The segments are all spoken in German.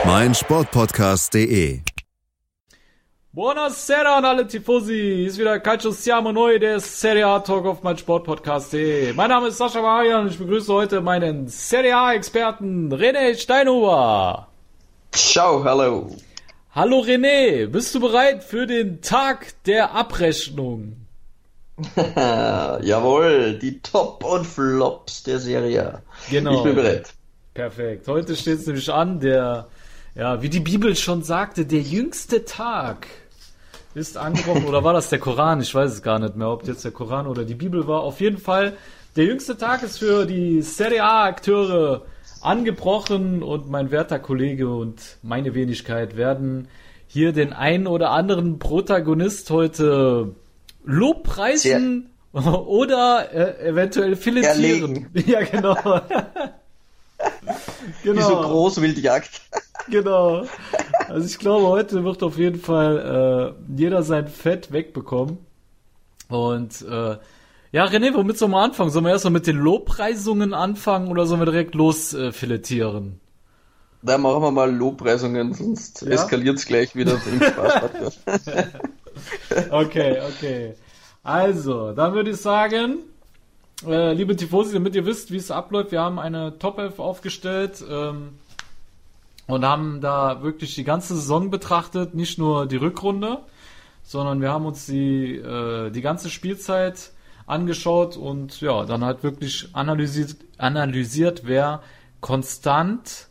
Auf meinsportpodcast.de. Buonasera an alle Tifosi. Hier ist wieder Calcio Siamo Neu, der Serie A Talk auf meinsportpodcast.de. Mein Name ist Sascha Marian und ich begrüße heute meinen Serie A Experten René Steinhuber. Ciao, hallo. Hallo René, bist du bereit für den Tag der Abrechnung? Jawohl, die Top und Flops der Serie. Genau. Ich bin bereit. Perfekt. Heute steht es nämlich an, der, ja, wie die Bibel schon sagte, der jüngste Tag ist angebrochen. oder war das der Koran? Ich weiß es gar nicht mehr, ob jetzt der Koran oder die Bibel war. Auf jeden Fall, der jüngste Tag ist für die Serie A-Akteure angebrochen und mein werter Kollege und meine Wenigkeit werden hier den einen oder anderen Protagonist heute Lobpreisen Sehr oder äh, eventuell filetieren. Ja, genau. genau. Wie so Großwildjagd. Genau. Also ich glaube, heute wird auf jeden Fall äh, jeder sein Fett wegbekommen. Und äh, ja, René, womit sollen wir anfangen? Sollen wir erstmal mit den Lobpreisungen anfangen oder sollen wir direkt losfiletieren? Äh, da machen wir mal Lobpreisungen, sonst ja? eskaliert es gleich wieder okay, okay. Also, dann würde ich sagen, äh, liebe Tifosi, damit ihr wisst, wie es abläuft, wir haben eine Top 11 aufgestellt ähm, und haben da wirklich die ganze Saison betrachtet, nicht nur die Rückrunde, sondern wir haben uns die, äh, die ganze Spielzeit angeschaut und ja, dann halt wirklich analysiert, analysiert wer konstant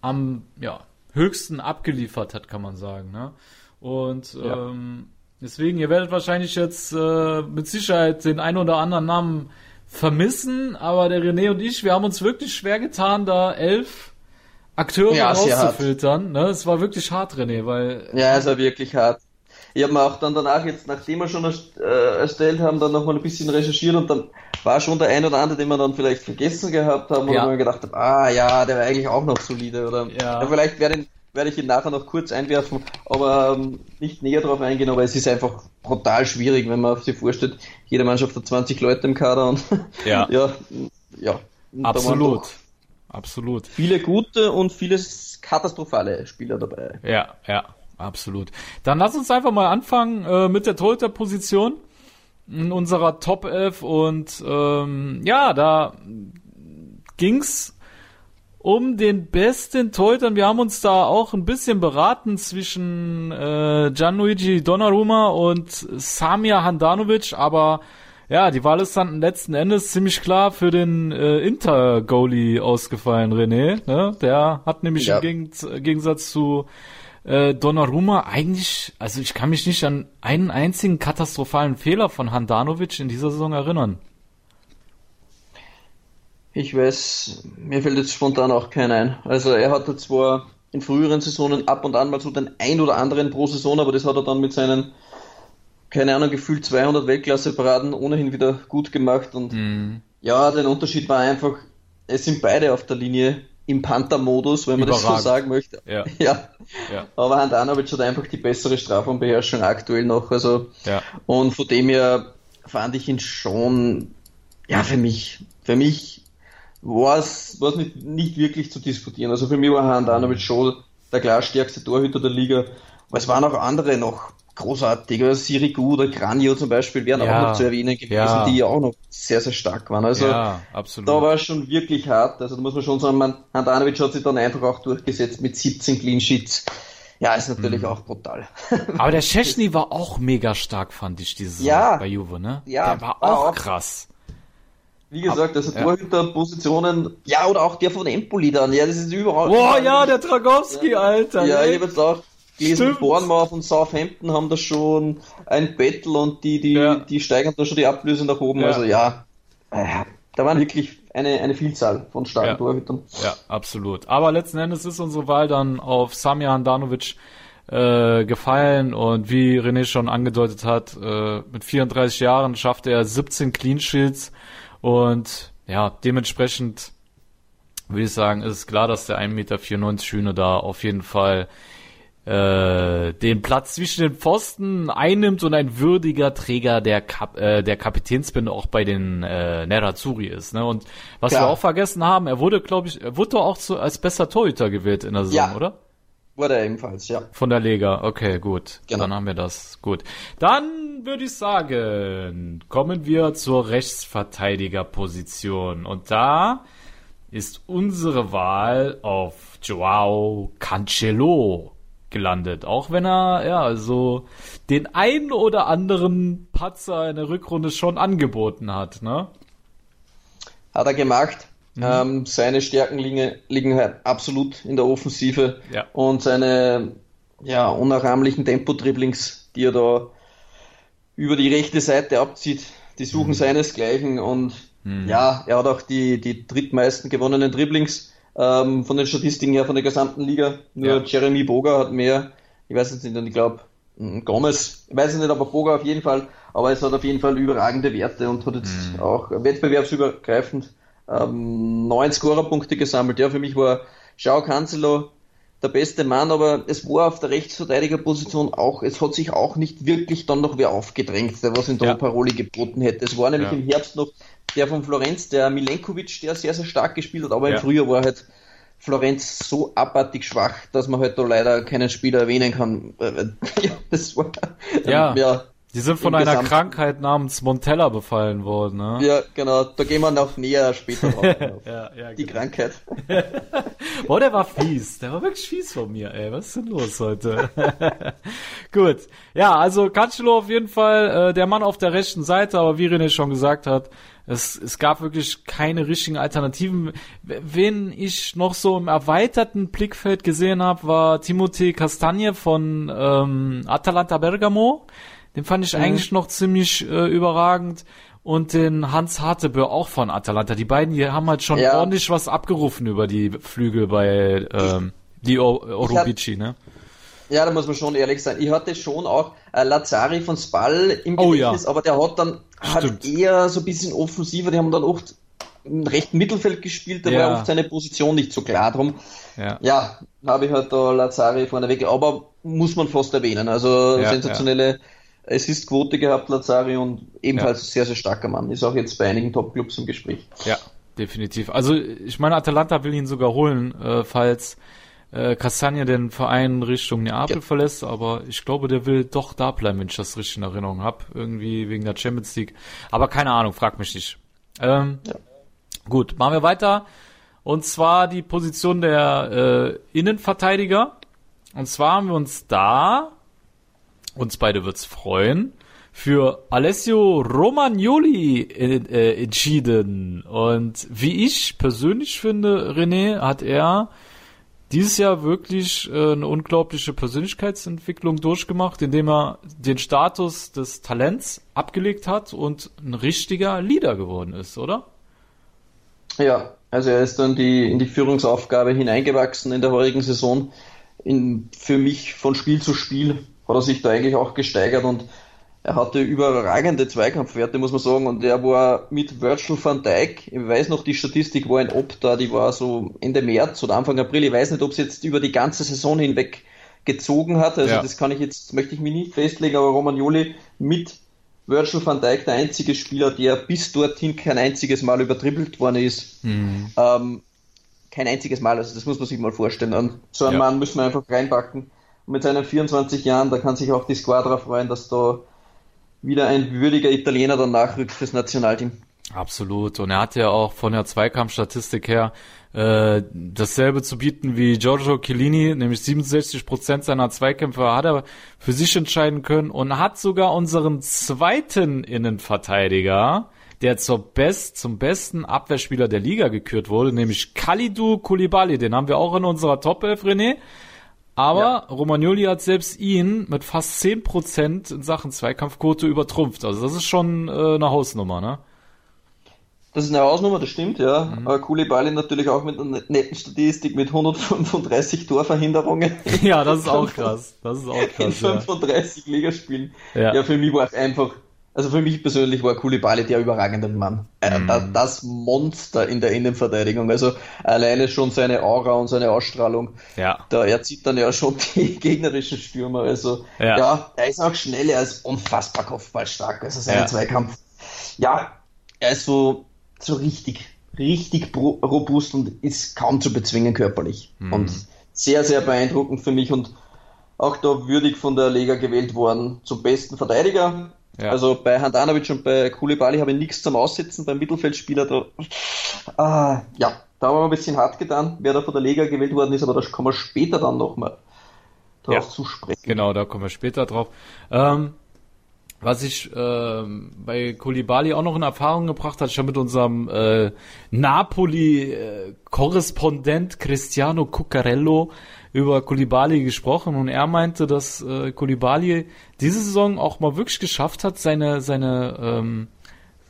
am ja, höchsten abgeliefert hat, kann man sagen. Ne? Und ja. ähm, deswegen, ihr werdet wahrscheinlich jetzt äh, mit Sicherheit den einen oder anderen Namen vermissen, aber der René und ich, wir haben uns wirklich schwer getan, da elf Akteure ja, rauszufiltern. Ne? Es war wirklich hart, René, weil. Ja, es war wirklich hart. Ich habe mir auch dann danach jetzt, nachdem wir schon äh, erstellt haben, dann nochmal ein bisschen recherchiert und dann war schon der ein oder andere, den wir dann vielleicht vergessen gehabt haben ja. und wir gedacht haben, ah ja, der war eigentlich auch noch solide oder ja. ja vielleicht werde werde ich ihn nachher noch kurz einwerfen, aber ähm, nicht näher darauf eingehen, aber es ist einfach brutal schwierig, wenn man sich vorstellt, jede Mannschaft hat 20 Leute im Kader und ja, ja, ja absolut, absolut. Viele gute und viele katastrophale Spieler dabei. Ja, ja, absolut. Dann lass uns einfach mal anfangen äh, mit der Torhüter-Position in unserer Top 11 und ähm, ja, da ging's um den besten Torhütern. Wir haben uns da auch ein bisschen beraten zwischen äh, Gianluigi Donnarumma und Samir Handanovic, aber ja, die Wahl ist dann letzten Endes ziemlich klar für den äh, Inter-Goalie ausgefallen, René. Ne? Der hat nämlich ja. im Gegensatz zu äh, Donnarumma eigentlich, also ich kann mich nicht an einen einzigen katastrophalen Fehler von Handanovic in dieser Saison erinnern. Ich weiß, mir fällt jetzt spontan auch keiner ein. Also er hatte zwar in früheren Saisonen ab und an mal so den ein oder anderen pro Saison, aber das hat er dann mit seinen, keine Ahnung, gefühlt 200 Weltklasse-Paraden ohnehin wieder gut gemacht und mhm. ja, der Unterschied war einfach, es sind beide auf der Linie im Panther-Modus, wenn man Überragend. das so sagen möchte. Ja. ja. ja. Aber Handanovic hat einfach die bessere Strafraumbeherrschung aktuell noch, also ja. und von dem her fand ich ihn schon, ja, für mich, für mich war es nicht, nicht wirklich zu diskutieren. Also für mich war Handanovic schon der klar stärkste Torhüter der Liga. Aber es waren auch andere noch großartig. Also Sirigu oder Granio zum Beispiel wären ja, auch noch zu erwähnen gewesen, ja. die auch noch sehr, sehr stark waren. Also ja, absolut. da war es schon wirklich hart. Also da muss man schon sagen, man, Handanovic hat sich dann einfach auch durchgesetzt mit 17 Clean Sheets. Ja, ist natürlich mhm. auch brutal. Aber der Chesney war auch mega stark, fand ich, diese ja, bei Juve, ne? Ja, der war auch, auch krass. Wie gesagt, also ja. Torhüterpositionen, ja, oder auch der von Empoli dann, ja, das ist überall. Boah, ja, der Dragowski, ja, Alter. Ja, ich habe jetzt auch gelesen, Bournemouth und Southampton haben da schon ein Battle und die, die, ja. die steigern da schon die Ablöse nach oben, ja. also ja, äh, da waren wirklich eine, eine Vielzahl von starken ja. Torhütern. Ja, absolut. Aber letzten Endes ist unsere Wahl dann auf Samir Handanovic äh, gefallen und wie René schon angedeutet hat, äh, mit 34 Jahren schaffte er 17 Clean Sheets und ja, dementsprechend würde ich sagen, ist klar, dass der 1,94 Meter Hühner da auf jeden Fall äh, den Platz zwischen den Pfosten einnimmt und ein würdiger Träger der, Kap äh, der Kapitänsbinde auch bei den äh, Nerazzurri ist. Ne? Und was Klar. wir auch vergessen haben, er wurde, glaube ich, er wurde auch zu, als bester Torhüter gewählt in der Saison, ja. oder? Wurde er ebenfalls, ja. Von der Lega, okay, gut. Genau. Dann haben wir das. Gut. Dann würde ich sagen, kommen wir zur Rechtsverteidigerposition. Und da ist unsere Wahl auf Joao Cancelo gelandet. Auch wenn er, ja, so den einen oder anderen Patzer in der Rückrunde schon angeboten hat, ne? Hat er gemacht. Mhm. Ähm, seine Stärken liegen, liegen halt absolut in der Offensive. Ja. Und seine, ja, unnachahmlichen Tempo-Dribblings, die er da über die rechte Seite abzieht, die suchen mhm. seinesgleichen und mhm. ja, er hat auch die, die drittmeisten gewonnenen Dribblings ähm, von den Statistiken her von der gesamten Liga. Nur ja. Jeremy Boga hat mehr, ich weiß jetzt nicht, ich glaube Gomez, ich weiß nicht, aber Boga auf jeden Fall, aber es hat auf jeden Fall überragende Werte und hat jetzt mhm. auch wettbewerbsübergreifend ähm, neun Scorerpunkte gesammelt. Ja, für mich war Schau Cancelo der beste Mann, aber es war auf der Rechtsverteidigerposition auch, es hat sich auch nicht wirklich dann noch wer aufgedrängt, der was in der ja. Paroli geboten hätte. Es war nämlich ja. im Herbst noch der von Florenz, der Milenkovic, der sehr, sehr stark gespielt hat, aber ja. im Frühjahr war halt Florenz so abartig schwach, dass man halt da leider keinen Spieler erwähnen kann. ja, das war, ja. ja die sind von einer Gesamt Krankheit namens Montella befallen worden, ne? Ja, genau. Da gehen wir noch näher später drauf. ja, ja, die genau. Krankheit. Boah, der war fies. Der war wirklich fies von mir, ey. Was ist denn los heute? Gut. Ja, also Cancelo auf jeden Fall äh, der Mann auf der rechten Seite, aber wie René schon gesagt hat, es, es gab wirklich keine richtigen Alternativen. Wen ich noch so im erweiterten Blickfeld gesehen habe, war Timothy Castagne von ähm, Atalanta Bergamo den fand ich mhm. eigentlich noch ziemlich äh, überragend. Und den Hans Hartebö auch von Atalanta. Die beiden, die haben halt schon ja. ordentlich was abgerufen über die Flügel bei ähm, die Orobici, ne? Ja, da muss man schon ehrlich sein. Ich hatte schon auch äh, Lazari von Spall im oh, Gedächtnis, ja. aber der hat dann hat eher so ein bisschen offensiver, die haben dann oft im rechten Mittelfeld gespielt, da ja. war oft seine Position nicht so klar drum. Ja, ja habe ich halt da Lazari vorne weg, aber muss man fast erwähnen. Also ja, sensationelle Assist-Quote gehabt, Lazari, und ebenfalls ja. sehr, sehr starker Mann. Ist auch jetzt bei einigen Top-Clubs im Gespräch. Ja, definitiv. Also ich meine, Atalanta will ihn sogar holen, äh, falls äh, Castagna den Verein Richtung Neapel ja. verlässt, aber ich glaube, der will doch da bleiben, wenn ich das richtig in Erinnerung habe. Irgendwie wegen der Champions League. Aber keine Ahnung, frag mich nicht. Ähm, ja. Gut, machen wir weiter. Und zwar die Position der äh, Innenverteidiger. Und zwar haben wir uns da uns beide wird's freuen, für Alessio Romagnoli äh, entschieden. Und wie ich persönlich finde, René, hat er dieses Jahr wirklich äh, eine unglaubliche Persönlichkeitsentwicklung durchgemacht, indem er den Status des Talents abgelegt hat und ein richtiger Leader geworden ist, oder? Ja, also er ist dann die, in die Führungsaufgabe hineingewachsen in der heurigen Saison. In, für mich von Spiel zu Spiel hat er sich da eigentlich auch gesteigert und er hatte überragende Zweikampfwerte, muss man sagen, und er war mit Virgil van Dijk, ich weiß noch, die Statistik war in Opta, die war so Ende März oder Anfang April, ich weiß nicht, ob es jetzt über die ganze Saison hinweg gezogen hat, also ja. das kann ich jetzt, möchte ich mich nicht festlegen, aber Romagnoli mit Virgil van Dijk der einzige Spieler, der bis dorthin kein einziges Mal übertribbelt worden ist. Mhm. Ähm, kein einziges Mal, also das muss man sich mal vorstellen. Und so einen ja. Mann müssen wir einfach reinpacken mit seinen 24 Jahren, da kann sich auch die Squadra freuen, dass da wieder ein würdiger Italiener dann nachrückt fürs Nationalteam. Absolut. Und er hat ja auch von der Zweikampfstatistik her äh, dasselbe zu bieten wie Giorgio Chiellini, nämlich 67 Prozent seiner Zweikämpfe hat er für sich entscheiden können und hat sogar unseren zweiten Innenverteidiger, der zur Best, zum besten Abwehrspieler der Liga gekürt wurde, nämlich Kalidou Koulibaly. Den haben wir auch in unserer Top 11, René. Aber ja. Romagnoli hat selbst ihn mit fast 10% in Sachen Zweikampfquote übertrumpft. Also das ist schon äh, eine Hausnummer, ne? Das ist eine Hausnummer, das stimmt, ja. Mhm. Aber Koulibaly natürlich auch mit einer netten Statistik mit 135 Torverhinderungen. Ja, das ist auch krass. Das ist auch krass. In 35 ja. Ligaspielen. Ja. ja, für mich war es einfach, also für mich persönlich war Koulibaly der überragende Mann. Äh, mhm. Das Monster in der Innenverteidigung. Also alleine schon seine Aura und seine Ausstrahlung. Ja. Da er zieht dann ja schon die gegnerischen Stürmer. Also ja, ja er ist auch schnell, er ist unfassbar kopfballstark. Also sein ja. Zweikampf. Ja, er ist so so richtig, richtig robust und ist kaum zu bezwingen körperlich. Mhm. Und sehr, sehr beeindruckend für mich und auch da würdig von der Lega gewählt worden zum besten Verteidiger. Ja. Also bei Handanovic und bei Kulibali habe ich nichts zum Aussitzen, beim Mittelfeldspieler da, ah, ja, da haben wir ein bisschen hart getan, wer da von der Lega gewählt worden ist, aber da kommen wir später dann nochmal drauf ja. zu sprechen. Genau, da kommen wir später drauf. Ähm, was ich äh, bei Kolibali auch noch in Erfahrung gebracht hat, schon mit unserem äh, Napoli-Korrespondent Cristiano Cuccarello über Kolibali gesprochen und er meinte, dass äh, Kolibali diese Saison auch mal wirklich geschafft hat, seine seine ähm,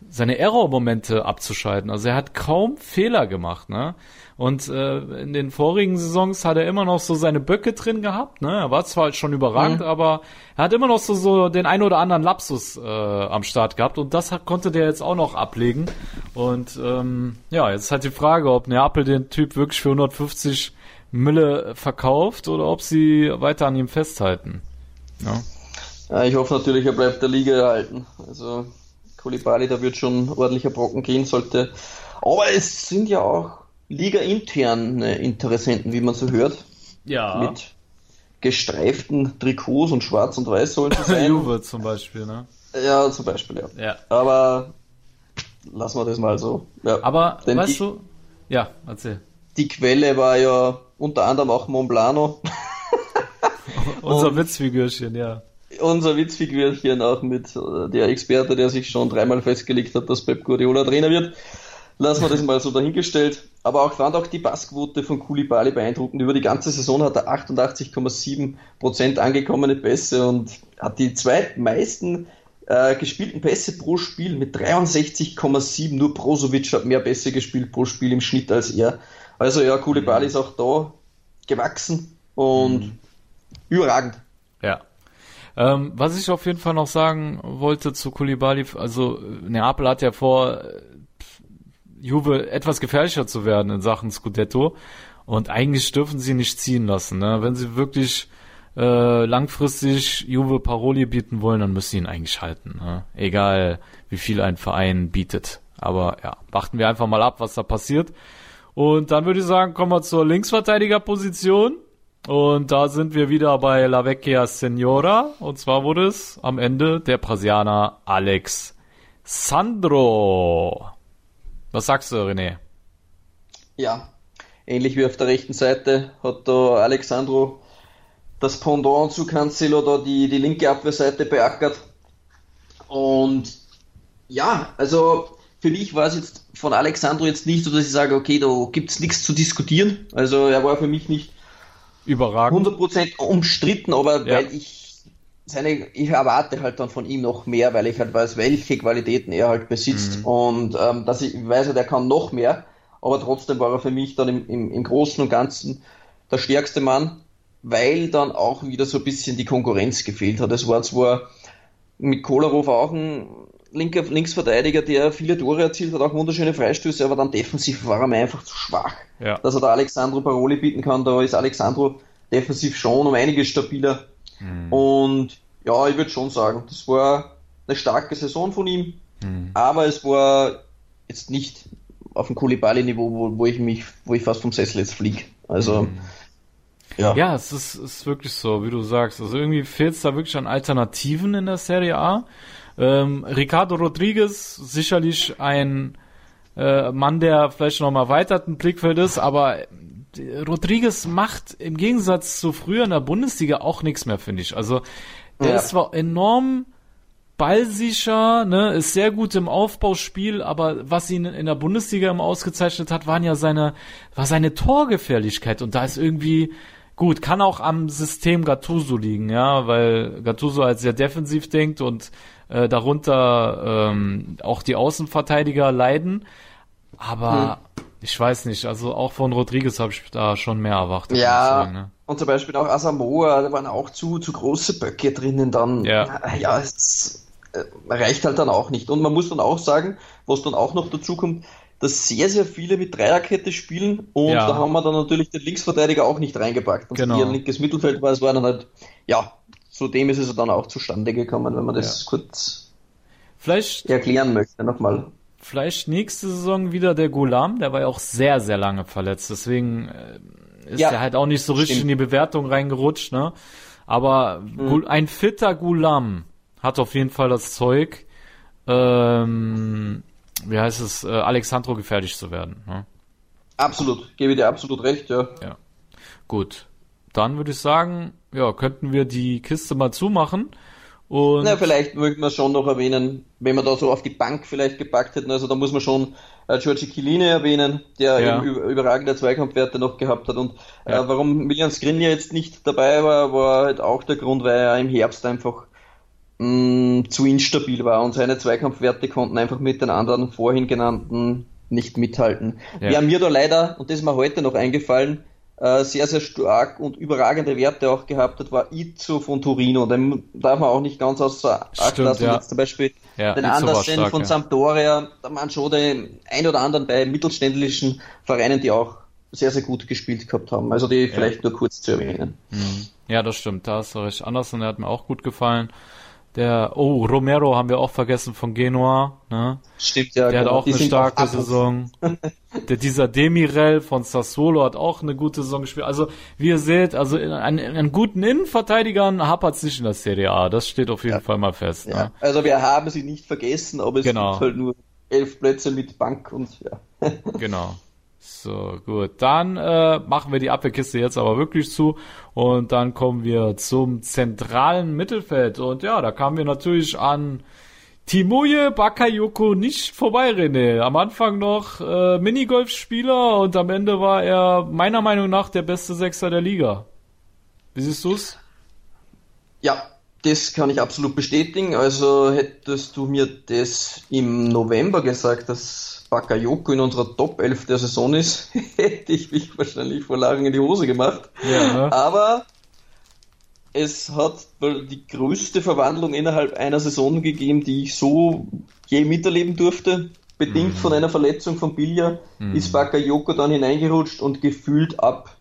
seine Error-Momente abzuschalten. Also er hat kaum Fehler gemacht, ne? Und äh, in den vorigen Saisons hat er immer noch so seine Böcke drin gehabt. Ne? Er war zwar schon überragend, mhm. aber er hat immer noch so, so den ein oder anderen Lapsus äh, am Start gehabt. Und das hat, konnte der jetzt auch noch ablegen. Und ähm, ja, jetzt ist halt die Frage, ob Neapel den Typ wirklich für 150 Mille verkauft oder ob sie weiter an ihm festhalten. Ja. ja ich hoffe natürlich, er bleibt der Liga erhalten. Also Kulibali, da wird schon ordentlicher Brocken gehen, sollte. Aber es sind ja auch Liga-interne Interessenten, wie man so hört. Ja. Mit gestreiften Trikots und schwarz und weiß sollen sie sein. Juve zum Beispiel, ne? Ja, zum Beispiel, ja. ja. Aber lassen wir das mal so. Ja. Aber, Denn weißt die, du, ja, erzähl. Die Quelle war ja unter anderem auch Monblano. unser Witzfigürchen, ja. Unser Witzfigürchen auch mit äh, der Experte, der sich schon dreimal festgelegt hat, dass Pep Guardiola Trainer wird. Lassen wir das mal so dahingestellt. Aber auch fand auch die Passquote von Kulibali beeindruckend. Über die ganze Saison hat er 88,7% angekommene Pässe und hat die zweitmeisten äh, gespielten Pässe pro Spiel mit 63,7. Nur Brozovic hat mehr Pässe gespielt pro Spiel im Schnitt als er. Also ja, Kulibali ist auch da gewachsen und mhm. überragend. Ja. Ähm, was ich auf jeden Fall noch sagen wollte zu Kulibali, also Neapel hat ja vor Juve etwas gefährlicher zu werden in Sachen Scudetto. Und eigentlich dürfen sie nicht ziehen lassen. Ne? Wenn sie wirklich äh, langfristig Juve Paroli bieten wollen, dann müssen sie ihn eigentlich halten. Ne? Egal, wie viel ein Verein bietet. Aber ja, warten wir einfach mal ab, was da passiert. Und dann würde ich sagen, kommen wir zur Linksverteidigerposition. Und da sind wir wieder bei La Vecchia Senora. Und zwar wurde es am Ende der Brasilianer Alex Sandro. Was sagst du, René? Ja, ähnlich wie auf der rechten Seite hat da Alexandro das Pendant zu Cancelo da die, die linke Abwehrseite beackert. Und ja, also für mich war es jetzt von Alexandro jetzt nicht so, dass ich sage, okay, da gibt es nichts zu diskutieren. Also er war für mich nicht überragend 100% umstritten, aber ja. weil ich seine, ich erwarte halt dann von ihm noch mehr, weil ich halt weiß, welche Qualitäten er halt besitzt mhm. und ähm, dass ich weiß, halt, er kann noch mehr, aber trotzdem war er für mich dann im, im, im Großen und Ganzen der stärkste Mann, weil dann auch wieder so ein bisschen die Konkurrenz gefehlt hat. Es war zwar mit Kolarov auch ein linker Linksverteidiger, der viele Tore erzielt hat, auch wunderschöne Freistöße, aber dann defensiv war er mir einfach zu schwach. Ja. Dass er da Alexandro Paroli bieten kann, da ist Alexandro defensiv schon um einiges stabiler Mhm. Und ja, ich würde schon sagen, das war eine starke Saison von ihm, mhm. aber es war jetzt nicht auf dem Kulibali-Niveau, wo, wo ich mich, wo ich fast vom Sessel jetzt fliege. Also mhm. ja. Ja, es ist, ist wirklich so, wie du sagst. Also irgendwie fehlt es da wirklich an Alternativen in der Serie A. Ähm, Ricardo Rodriguez sicherlich ein äh, Mann, der vielleicht noch mal erweiterten Blickfeld ist, aber Rodriguez macht im Gegensatz zu früher in der Bundesliga auch nichts mehr, finde ich. Also der ja. ist zwar enorm ballsicher, ne, ist sehr gut im Aufbauspiel, aber was ihn in der Bundesliga immer ausgezeichnet hat, waren ja seine, war seine Torgefährlichkeit und da ist irgendwie, gut, kann auch am System Gattuso liegen, ja, weil Gattuso halt sehr defensiv denkt und äh, darunter ähm, auch die Außenverteidiger leiden, Aber hm. ich weiß nicht, also auch von Rodriguez habe ich da schon mehr erwartet. Ja, sagen, ne? und zum Beispiel auch Asamoah, da waren auch zu, zu große Böcke drinnen dann. Ja, ja es äh, reicht halt dann auch nicht. Und man muss dann auch sagen, was dann auch noch dazu kommt, dass sehr, sehr viele mit Dreierkette spielen und ja. da haben wir dann natürlich den Linksverteidiger auch nicht reingepackt. Und genau. ihr linkes Mittelfeld war, es war dann halt, ja, zudem ist es dann auch zustande gekommen, wenn man das ja. kurz Vielleicht erklären möchte nochmal. Vielleicht nächste Saison wieder der Gulam, der war ja auch sehr, sehr lange verletzt, deswegen äh, ist ja, er halt auch nicht so richtig stimmt. in die Bewertung reingerutscht, ne? Aber mhm. ein fitter Gulam hat auf jeden Fall das Zeug, ähm, wie heißt es, äh, Alexandro gefährlich zu werden. Ne? Absolut, gebe dir absolut recht, ja. Ja. Gut. Dann würde ich sagen, ja, könnten wir die Kiste mal zumachen. Und Na, vielleicht möchten wir schon noch erwähnen, wenn man da so auf die Bank vielleicht gepackt hätten, also da muss man schon äh, Giorgi Chiellini erwähnen, der ja. eben überragende Zweikampfwerte noch gehabt hat und äh, ja. äh, warum Milian Skriniar jetzt nicht dabei war, war halt auch der Grund, weil er im Herbst einfach mh, mm, zu instabil war und seine Zweikampfwerte konnten einfach mit den anderen vorhin genannten nicht mithalten. Ja. Wer mir da leider, und das ist mir heute noch eingefallen, äh, sehr, sehr stark und überragende Werte auch gehabt hat, war Izzo von Torino. Den darf man auch nicht ganz außer Acht lassen. Ja. Jetzt zum Beispiel ja, den Andersen stark, von ja. Sampdoria, da man schon den ein oder anderen bei mittelständischen Vereinen, die auch sehr, sehr gut gespielt gehabt haben. Also die vielleicht nur kurz zu erwähnen. Mhm. Ja, das stimmt. Da hast du recht. Andersen, der hat mir auch gut gefallen. Der, oh, Romero haben wir auch vergessen von Genua, ne? Stimmt, ja. Der genau. hat auch Die eine starke Saison. der, dieser Demirel von Sassuolo hat auch eine gute Saison gespielt. Also, wie ihr seht, also in, an, an guten Innenverteidigern hapert es nicht in der Serie A. Das steht auf jeden ja. Fall mal fest. Ja. Ne? Also, wir haben sie nicht vergessen, aber es genau. gibt halt nur elf Plätze mit Bank und ja. genau. So, gut. Dann äh, machen wir die Abwehrkiste jetzt aber wirklich zu und dann kommen wir zum zentralen Mittelfeld. Und ja, da kamen wir natürlich an Timoje Bakayoko nicht vorbei, René. Am Anfang noch äh, Minigolfspieler und am Ende war er meiner Meinung nach der beste Sechser der Liga. Wie siehst du's? Ja, das kann ich absolut bestätigen. Also hättest du mir das im November gesagt, dass Bakayoko in unserer Top 11 der Saison ist, hätte ich mich wahrscheinlich vor Lachen in die Hose gemacht. Ja, ne? Aber es hat die größte Verwandlung innerhalb einer Saison gegeben, die ich so je miterleben durfte. Bedingt mhm. von einer Verletzung von Bilja mhm. ist Bakayoko dann hineingerutscht und gefühlt ab,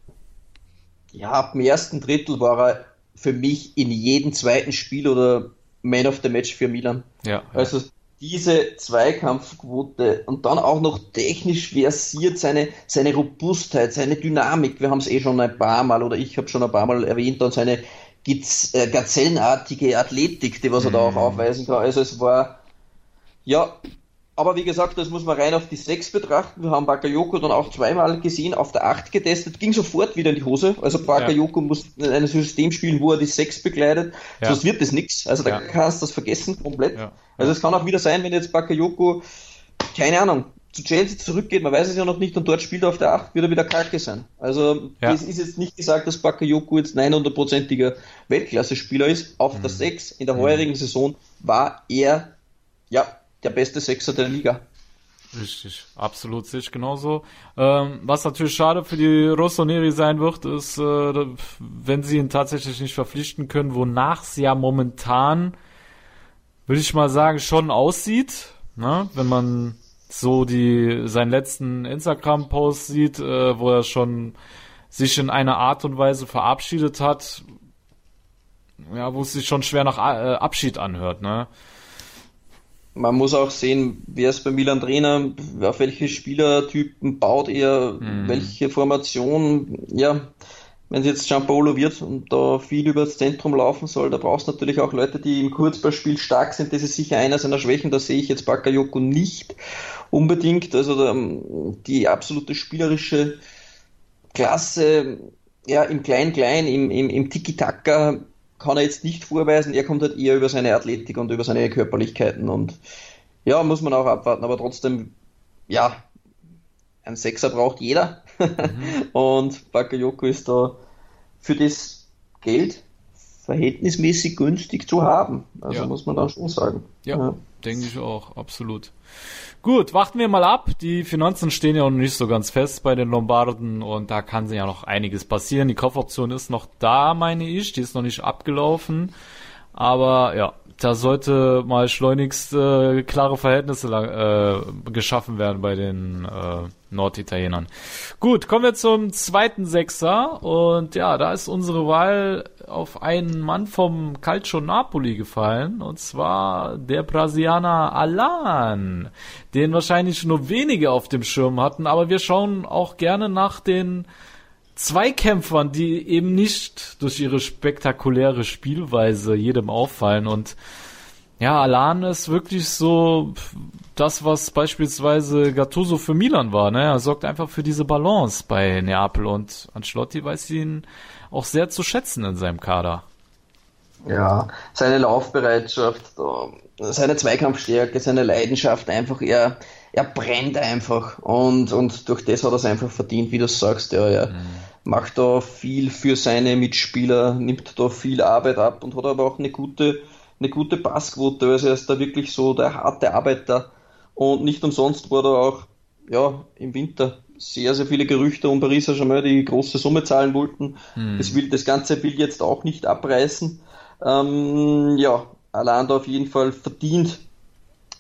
ja, ab dem ersten Drittel war er für mich in jedem zweiten Spiel oder Man of the Match für Milan. Ja, ja. Also diese Zweikampfquote und dann auch noch technisch versiert, seine, seine Robustheit, seine Dynamik, wir haben es eh schon ein paar Mal oder ich habe schon ein paar Mal erwähnt, und seine äh, gazellenartige Athletik, die was er da auch mhm. aufweisen kann. Also es war, ja, aber wie gesagt, das muss man rein auf die 6 betrachten. Wir haben Bakayoko dann auch zweimal gesehen, auf der 8 getestet, ging sofort wieder in die Hose. Also Bakayoko ja. muss in einem System spielen, wo er die 6 begleitet, ja. sonst wird das nichts. Also da ja. kannst du das vergessen komplett. Ja. Also es kann auch wieder sein, wenn jetzt Bakayoko, keine Ahnung, zu Chelsea zurückgeht, man weiß es ja noch nicht, und dort spielt er auf der 8, wird er wieder Kacke sein. Also es ist jetzt nicht gesagt, dass Bakayoko jetzt 900-prozentiger Weltklasse-Spieler ist. Auf mhm. der 6 in der heurigen mhm. Saison war er, ja, der beste Sechser der Liga. Richtig, absolut sehe ich genauso. Ähm, was natürlich schade für die Rossoneri sein wird, ist, äh, wenn sie ihn tatsächlich nicht verpflichten können, wonach es ja momentan, würde ich mal sagen, schon aussieht. Ne? Wenn man so die seinen letzten Instagram-Post sieht, äh, wo er schon sich in einer Art und Weise verabschiedet hat, ja, wo es sich schon schwer nach äh, Abschied anhört, ne? Man muss auch sehen, wer ist bei Milan Trainer, auf welche Spielertypen baut er, mhm. welche Formation, ja, wenn es jetzt Giampolo wird und da viel über das Zentrum laufen soll, da brauchst du natürlich auch Leute, die im Kurzballspiel stark sind, das ist sicher einer seiner Schwächen, da sehe ich jetzt Bakayoko nicht unbedingt, also die absolute spielerische Klasse, ja, im Klein-Klein, im, im, im Tiki-Taka kann er jetzt nicht vorweisen. Er kommt halt eher über seine Athletik und über seine Körperlichkeiten und ja, muss man auch abwarten. Aber trotzdem, ja, ein Sechser braucht jeder. Mhm. und Bakayoko ist da für das Geld verhältnismäßig günstig zu haben. Also ja. muss man da schon sagen. Ja, ja. denke ich auch, absolut. Gut, warten wir mal ab. Die Finanzen stehen ja noch nicht so ganz fest bei den Lombarden und da kann ja noch einiges passieren. Die Kaufoption ist noch da, meine ich. Die ist noch nicht abgelaufen. Aber ja, da sollte mal schleunigst äh, klare Verhältnisse äh, geschaffen werden bei den äh, Norditalienern. Gut, kommen wir zum zweiten Sechser. Und ja, da ist unsere Wahl auf einen Mann vom Calcio Napoli gefallen. Und zwar der Brasilianer Alan, den wahrscheinlich nur wenige auf dem Schirm hatten, aber wir schauen auch gerne nach den Zweikämpfern, die eben nicht durch ihre spektakuläre Spielweise jedem auffallen. Und ja, Alan ist wirklich so das, was beispielsweise Gattuso für Milan war. Ne? Er sorgt einfach für diese Balance bei Neapel und Ancelotti weiß ihn auch sehr zu schätzen in seinem Kader. Ja, seine Laufbereitschaft, seine Zweikampfstärke, seine Leidenschaft einfach, er, er brennt einfach und, und durch das hat er es einfach verdient, wie du sagst. Ja, er mhm. macht da viel für seine Mitspieler, nimmt da viel Arbeit ab und hat aber auch eine gute, eine gute Passquote. Also er ist da wirklich so der harte Arbeiter und nicht umsonst war da auch ja, im Winter sehr, sehr viele Gerüchte um Paris Saint-Germain, die große Summe zahlen wollten. Mhm. Das, will, das Ganze will jetzt auch nicht abreißen. Ähm, ja, Alain da auf jeden Fall verdient.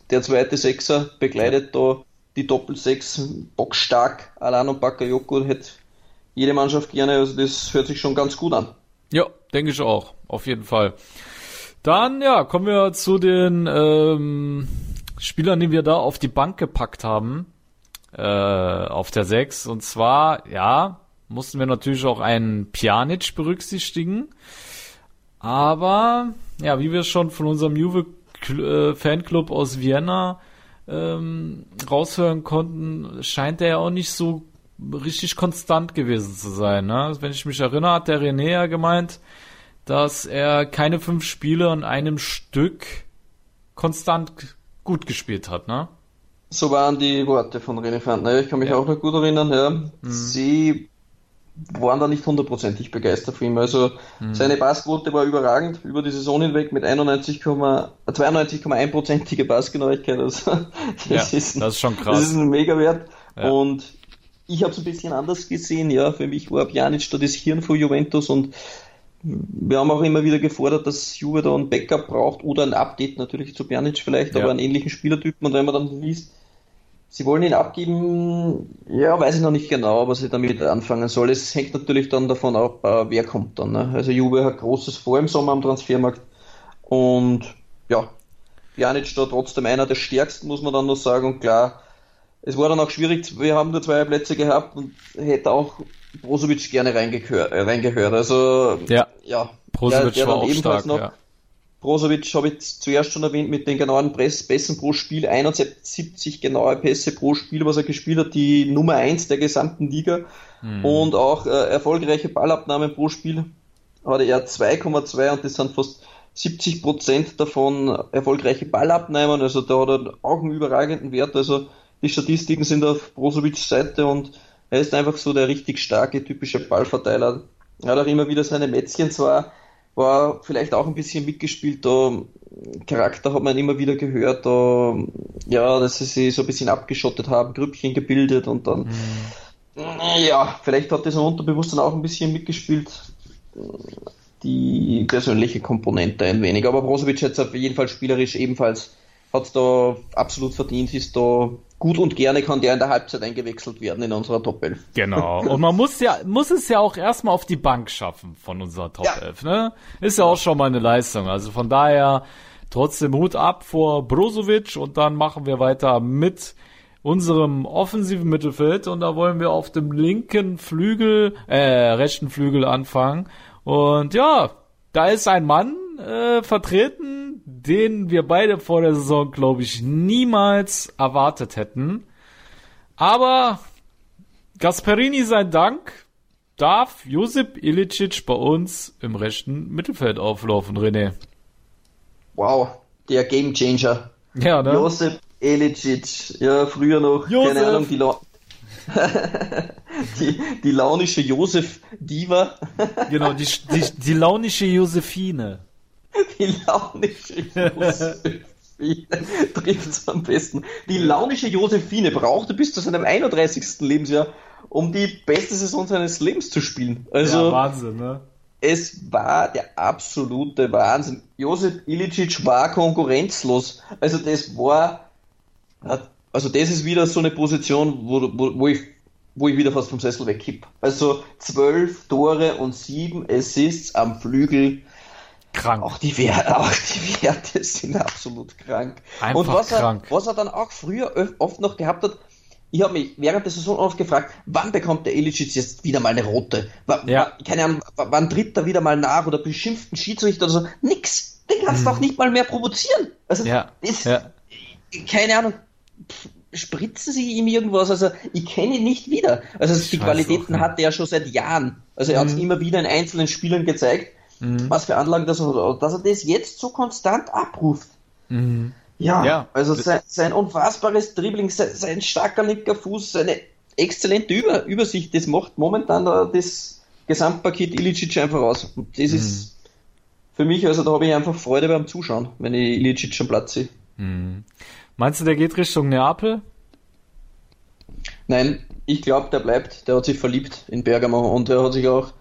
Der zweite Sechser begleitet da die Doppel-Sechs bockstark. Alain und Bakayoko hätte jede Mannschaft gerne, also das hört sich schon ganz gut an. Ja, denke ich auch, auf jeden Fall. Dann, ja, kommen wir zu den ähm, Spielern, die wir da auf die Bank gepackt haben, äh, auf der 6. Und zwar, ja, mussten wir natürlich auch einen Pjanic berücksichtigen. Aber, ja, wie wir schon von unserem Juve äh, Fanclub aus Vienna ähm, raushören konnten, scheint er ja auch nicht so richtig konstant gewesen zu sein. Ne? Wenn ich mich erinnere, hat der René ja gemeint, dass er keine fünf Spiele an einem Stück konstant gut gespielt hat, ne? So waren die Worte von René Fandner. Ich kann mich ja. auch noch gut erinnern, ja. Mhm. Sie waren da nicht hundertprozentig begeistert von ihm. Also mhm. seine Passquote war überragend über die Saison hinweg mit 92,1%ige Passgenauigkeit. Also das, ja, ist, das ist schon krass. Das ist ein Megawert. Ja. Und ich habe es ein bisschen anders gesehen. Ja, für mich war Pjanic da das Hirn von Juventus und wir haben auch immer wieder gefordert, dass Juve da ein Backup braucht oder ein Update natürlich zu Pjanic vielleicht, ja. aber einen ähnlichen Spielertypen. Und wenn man dann liest, Sie wollen ihn abgeben, ja, weiß ich noch nicht genau, was ich damit anfangen soll. Es hängt natürlich dann davon ab, äh, wer kommt dann. Ne? Also Juve hat großes vor im Sommer am Transfermarkt und ja, Pjanic da trotzdem einer der stärksten, muss man dann noch sagen. Und klar, es war dann auch schwierig, wir haben nur zwei Plätze gehabt und hätte auch Brozovic gerne reingehört. Äh, reingehört. Also ja, ja Brozovic der, der war auch stark, noch, ja. Brozovic habe ich zuerst schon erwähnt mit den genauen Pässen pro Spiel, 71 genaue Pässe pro Spiel, was er gespielt hat, die Nummer 1 der gesamten Liga mhm. und auch äh, erfolgreiche Ballabnahmen pro Spiel hatte er 2,2 und das sind fast 70 Prozent davon erfolgreiche Ballabnahmen, also da hat er auch einen überragenden Wert, also die Statistiken sind auf Brozovics Seite und er ist einfach so der richtig starke, typische Ballverteiler. Er hat auch immer wieder seine Mätzchen zwar, war vielleicht auch ein bisschen mitgespielt, da Charakter hat man immer wieder gehört, da, ja, dass sie sich so ein bisschen abgeschottet haben, Grüppchen gebildet und dann, mhm. ja, vielleicht hat das im Unterbewusstsein auch ein bisschen mitgespielt, die persönliche Komponente ein wenig, aber Brozovic hat es auf jeden Fall spielerisch ebenfalls, hat da absolut verdient, ist da gut und gerne kann der in der Halbzeit eingewechselt werden in unserer Top 11. Genau. Und man muss ja, muss es ja auch erstmal auf die Bank schaffen von unserer Top ja. 11, ne? Ist ja auch schon mal eine Leistung. Also von daher trotzdem Hut ab vor Brozovic und dann machen wir weiter mit unserem offensiven Mittelfeld und da wollen wir auf dem linken Flügel, äh, rechten Flügel anfangen. Und ja, da ist ein Mann äh, vertreten, den wir beide vor der Saison, glaube ich, niemals erwartet hätten. Aber Gasperini sein Dank darf Josip Ilicic bei uns im rechten Mittelfeld auflaufen, René. Wow, der Gamechanger. Ja, ne? Josip Ilicic, ja, früher noch, Josef. keine Ahnung, die, La die, die launische Josef Diva. genau, die, die, die launische Josephine. Die launische Josefine. trifft es am besten. Die launische Josephine brauchte bis zu seinem 31. Lebensjahr, um die beste Saison seines Lebens zu spielen. Also, ja, Wahnsinn, ne? Es war der absolute Wahnsinn. Josef Ilicic war konkurrenzlos. Also das war, also das ist wieder so eine Position, wo, wo, wo ich wo ich wieder fast vom Sessel wegkipp. Also zwölf Tore und sieben Assists am Flügel. Krank. Auch die, Werte, auch die Werte sind absolut krank. Einfach und was krank. Er, was er dann auch früher oft noch gehabt hat, ich habe mich während der Saison oft gefragt, wann bekommt der Ilicic jetzt wieder mal eine rote? W ja. Keine Ahnung, wann tritt er wieder mal nach oder beschimpft einen Schiedsrichter oder so? Nix. Den kannst du hm. doch nicht mal mehr provozieren. Also, ja. Ist, ja. keine Ahnung. Pff, spritzen sie ihm irgendwas? Also ich kenne ihn nicht wieder. Also die Qualitäten hatte er schon seit Jahren. Also er mhm. hat es immer wieder in einzelnen Spielen gezeigt, mhm. was für Anlagen das er, dass er das jetzt so konstant abruft. Mhm. Ja, ja, also sein, sein unfassbares Dribbling, sein, sein, starker linker Fuß, seine exzellente Über Übersicht, das macht momentan das Gesamtpaket Ilicic einfach aus. Und das ist mhm. für mich, also da habe ich einfach Freude beim Zuschauen, wenn ich Ilicic am Platz sehe. Mhm. Meinst du, der geht Richtung Neapel? Nein, ich glaube, der bleibt. Der hat sich verliebt in Bergamo und er hat sich auch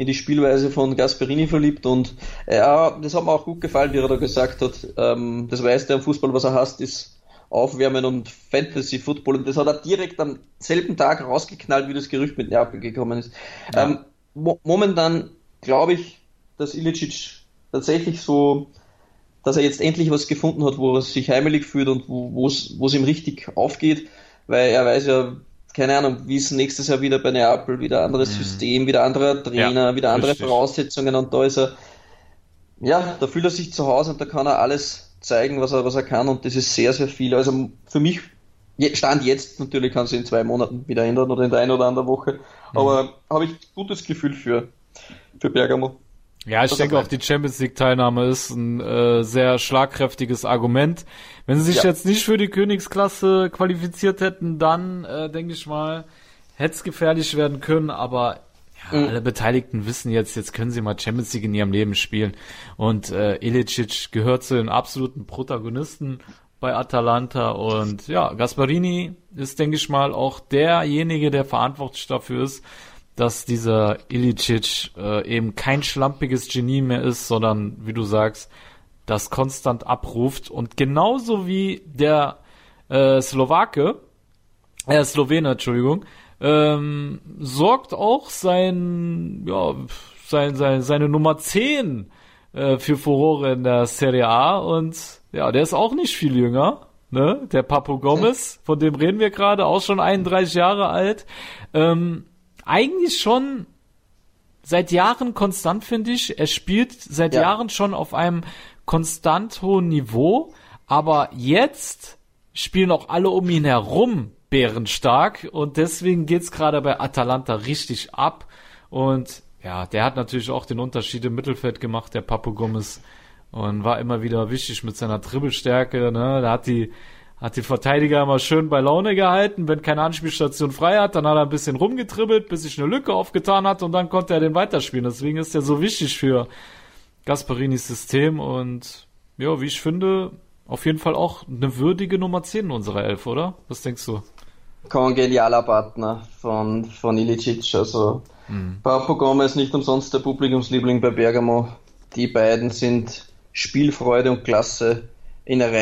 in die Spielweise von Gasperini verliebt und ja, das hat mir auch gut gefallen, wie er da gesagt hat. Ähm, das der im Fußball, was er hasst, ist Aufwärmen und Fantasy Football und das hat er direkt am selben Tag rausgeknallt, wie das Gerücht mit Neapel gekommen ist. Ja. Ähm, mo momentan glaube ich, dass Ilicic tatsächlich so dass er jetzt endlich was gefunden hat, wo er sich heimelig fühlt und wo es ihm richtig aufgeht, weil er weiß ja, keine Ahnung, wie es nächstes Jahr wieder bei Neapel, wieder anderes mhm. System, wieder anderer Trainer, ja, wieder andere richtig. Voraussetzungen und da ist er, ja, da fühlt er sich zu Hause und da kann er alles zeigen, was er, was er kann und das ist sehr, sehr viel. Also für mich, Stand jetzt, natürlich kann sich in zwei Monaten wieder ändern oder in der einen oder anderen Woche, mhm. aber habe ich gutes Gefühl für, für Bergamo. Ja, ich das denke auch die Champions League Teilnahme ist ein äh, sehr schlagkräftiges Argument. Wenn sie sich ja. jetzt nicht für die Königsklasse qualifiziert hätten, dann äh, denke ich mal, hätte es gefährlich werden können, aber ja, mhm. alle Beteiligten wissen jetzt, jetzt können sie mal Champions League in ihrem Leben spielen. Und äh, Ilicic gehört zu den absoluten Protagonisten bei Atalanta und ja, Gasparini ist, denke ich mal, auch derjenige, der verantwortlich dafür ist, dass dieser Ilicic äh, eben kein schlampiges Genie mehr ist, sondern, wie du sagst, das konstant abruft. Und genauso wie der äh, Slowake, äh, Slowene, Entschuldigung, ähm, sorgt auch sein, ja, sein, sein, seine Nummer 10 äh, für Furore in der Serie A und ja, der ist auch nicht viel jünger. Ne? Der Papo Gomez, von dem reden wir gerade, auch schon 31 Jahre alt. Ähm, eigentlich schon seit Jahren konstant, finde ich. Er spielt seit ja. Jahren schon auf einem konstant hohen Niveau, aber jetzt spielen auch alle um ihn herum bärenstark und deswegen geht's gerade bei Atalanta richtig ab und ja, der hat natürlich auch den Unterschied im Mittelfeld gemacht, der Papo Gomez und war immer wieder wichtig mit seiner Dribbelstärke, ne? Da hat die hat die Verteidiger immer schön bei Laune gehalten. Wenn keine Anspielstation frei hat, dann hat er ein bisschen rumgetribbelt, bis sich eine Lücke aufgetan hat und dann konnte er den weiterspielen. Deswegen ist er so wichtig für Gasparinis System und ja, wie ich finde, auf jeden Fall auch eine würdige Nummer 10 in unserer Elf, oder? Was denkst du? Kongenialer Partner von, von Ilicic, also mhm. Papo Gomez nicht umsonst der Publikumsliebling bei Bergamo. Die beiden sind Spielfreude und Klasse in der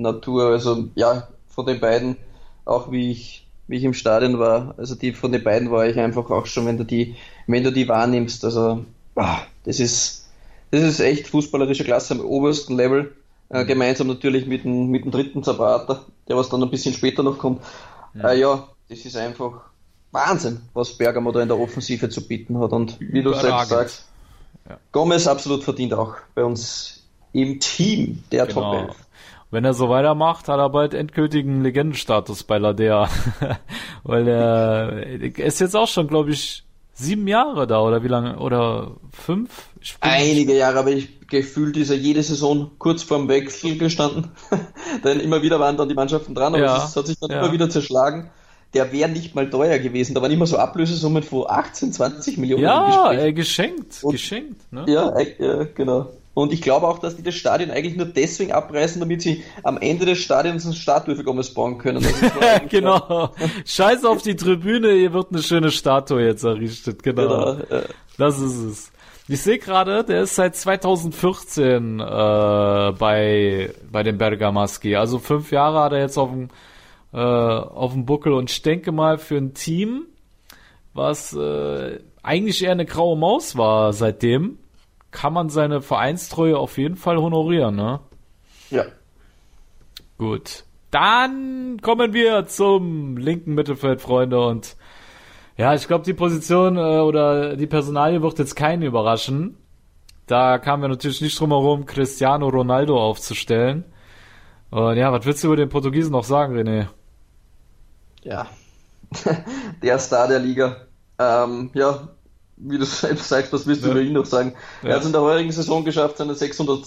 Reinnatur. Also ja, von den beiden, auch wie ich, wie ich im Stadion war, also die von den beiden war ich einfach auch schon, wenn du die, wenn du die wahrnimmst, also ah, das ist, das ist echt fußballerische Klasse am obersten Level. Äh, gemeinsam natürlich mit dem, mit dem dritten Zapata, der was dann ein bisschen später noch kommt. Ja. Äh, ja, das ist einfach Wahnsinn, was Bergamo da in der Offensive zu bieten hat. Und wie du selbst sagst, ja. Gomez absolut verdient auch bei uns im Team der genau. Top 11 wenn er so weitermacht, hat er bald endgültigen Legendenstatus bei Ladea. Weil er, ist jetzt auch schon, glaube ich, sieben Jahre da oder wie lange? Oder fünf? Einige Jahre, aber ich gefühlt ist er jede Saison kurz vorm Wechsel gestanden. Denn immer wieder waren dann die Mannschaften dran, aber ja, es hat sich dann ja. immer wieder zerschlagen. Der wäre nicht mal teuer gewesen. Da waren immer so Ablösesummen von 18, 20 Millionen. Ja, äh, geschenkt, Und, geschenkt. Ne? Ja, äh, ja, genau. Und ich glaube auch, dass die das Stadion eigentlich nur deswegen abreißen, damit sie am Ende des Stadions eine Statue bauen können. genau. Scheiß auf die Tribüne, hier wird eine schöne Statue jetzt errichtet. Genau. genau. Das ist es. Ich sehe gerade, der ist seit 2014 äh, bei, bei den Bergamaschi. Also fünf Jahre hat er jetzt auf dem, äh, auf dem Buckel und ich denke mal für ein Team, was äh, eigentlich eher eine graue Maus war seitdem, kann man seine Vereinstreue auf jeden Fall honorieren, ne? Ja. Gut. Dann kommen wir zum linken Mittelfeld, Freunde, und ja, ich glaube, die Position äh, oder die Personalie wird jetzt keinen überraschen. Da kamen wir natürlich nicht drum herum, Cristiano Ronaldo aufzustellen. Und ja, was willst du über den Portugiesen noch sagen, René? Ja, der Star der Liga. Ähm, ja, wie du selbst sagst, was willst du ja. über ihn noch sagen? Ja. Er hat es in der heurigen Saison geschafft, seinen 600.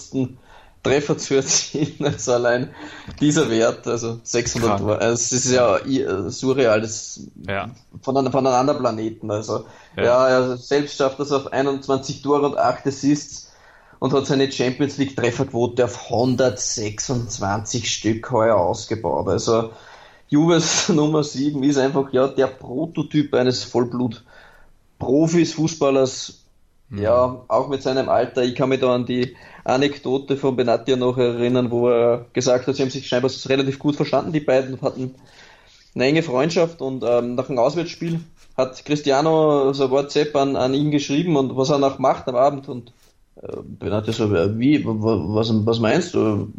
Treffer zu erzielen. Also allein dieser Wert, also 600, Krank. also es ist ja surreal, das ja. Von, einem, von einem anderen Planeten. Also ja. ja, er selbst schafft das auf 21 Tore und 8 Assists und hat seine Champions League Trefferquote auf 126 Stück heuer ausgebaut. Also Juves Nummer 7 ist einfach ja der Prototyp eines Vollblut Profis, Fußballers, mhm. ja, auch mit seinem Alter. Ich kann mich da an die Anekdote von Benatia noch erinnern, wo er gesagt hat, sie haben sich scheinbar relativ gut verstanden, die beiden hatten eine enge Freundschaft und ähm, nach dem Auswärtsspiel hat Cristiano so WhatsApp an, an ihn geschrieben und was er noch macht am Abend und äh, Benatia so, wie, was, was meinst du?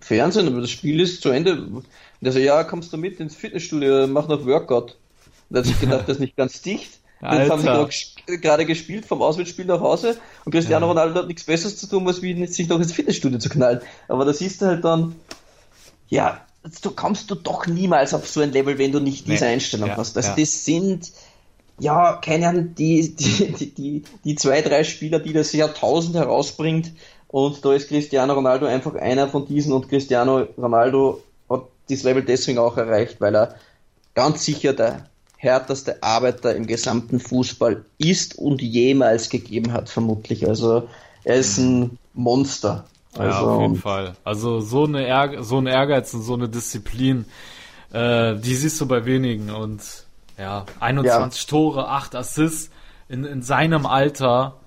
Fernsehen, das Spiel ist zu Ende. Und er so, ja, kommst du mit ins Fitnessstudio, mach noch Workout. Und er hat sich gedacht, das ist nicht ganz dicht. Jetzt haben sie gerade gespielt vom Auswärtsspiel nach Hause und Cristiano ja. Ronaldo hat nichts Besseres zu tun, als wie sich noch ins Fitnessstudio zu knallen. Aber da siehst du halt dann, ja, du kommst du doch niemals auf so ein Level, wenn du nicht diese nee. Einstellung ja, hast. Also ja. das sind, ja, keine Ahnung, die, die, die, die, die zwei, drei Spieler, die das Jahrtausend herausbringt und da ist Cristiano Ronaldo einfach einer von diesen und Cristiano Ronaldo hat dieses Level deswegen auch erreicht, weil er ganz sicher der härteste Arbeiter im gesamten Fußball ist und jemals gegeben hat, vermutlich. Also er ist ein Monster. Also, ja, auf jeden Fall. Also so eine Ehr so ein Ehrgeiz und so eine Disziplin, äh, die siehst du bei wenigen und ja, 21 ja. Tore, 8 Assists in, in seinem Alter.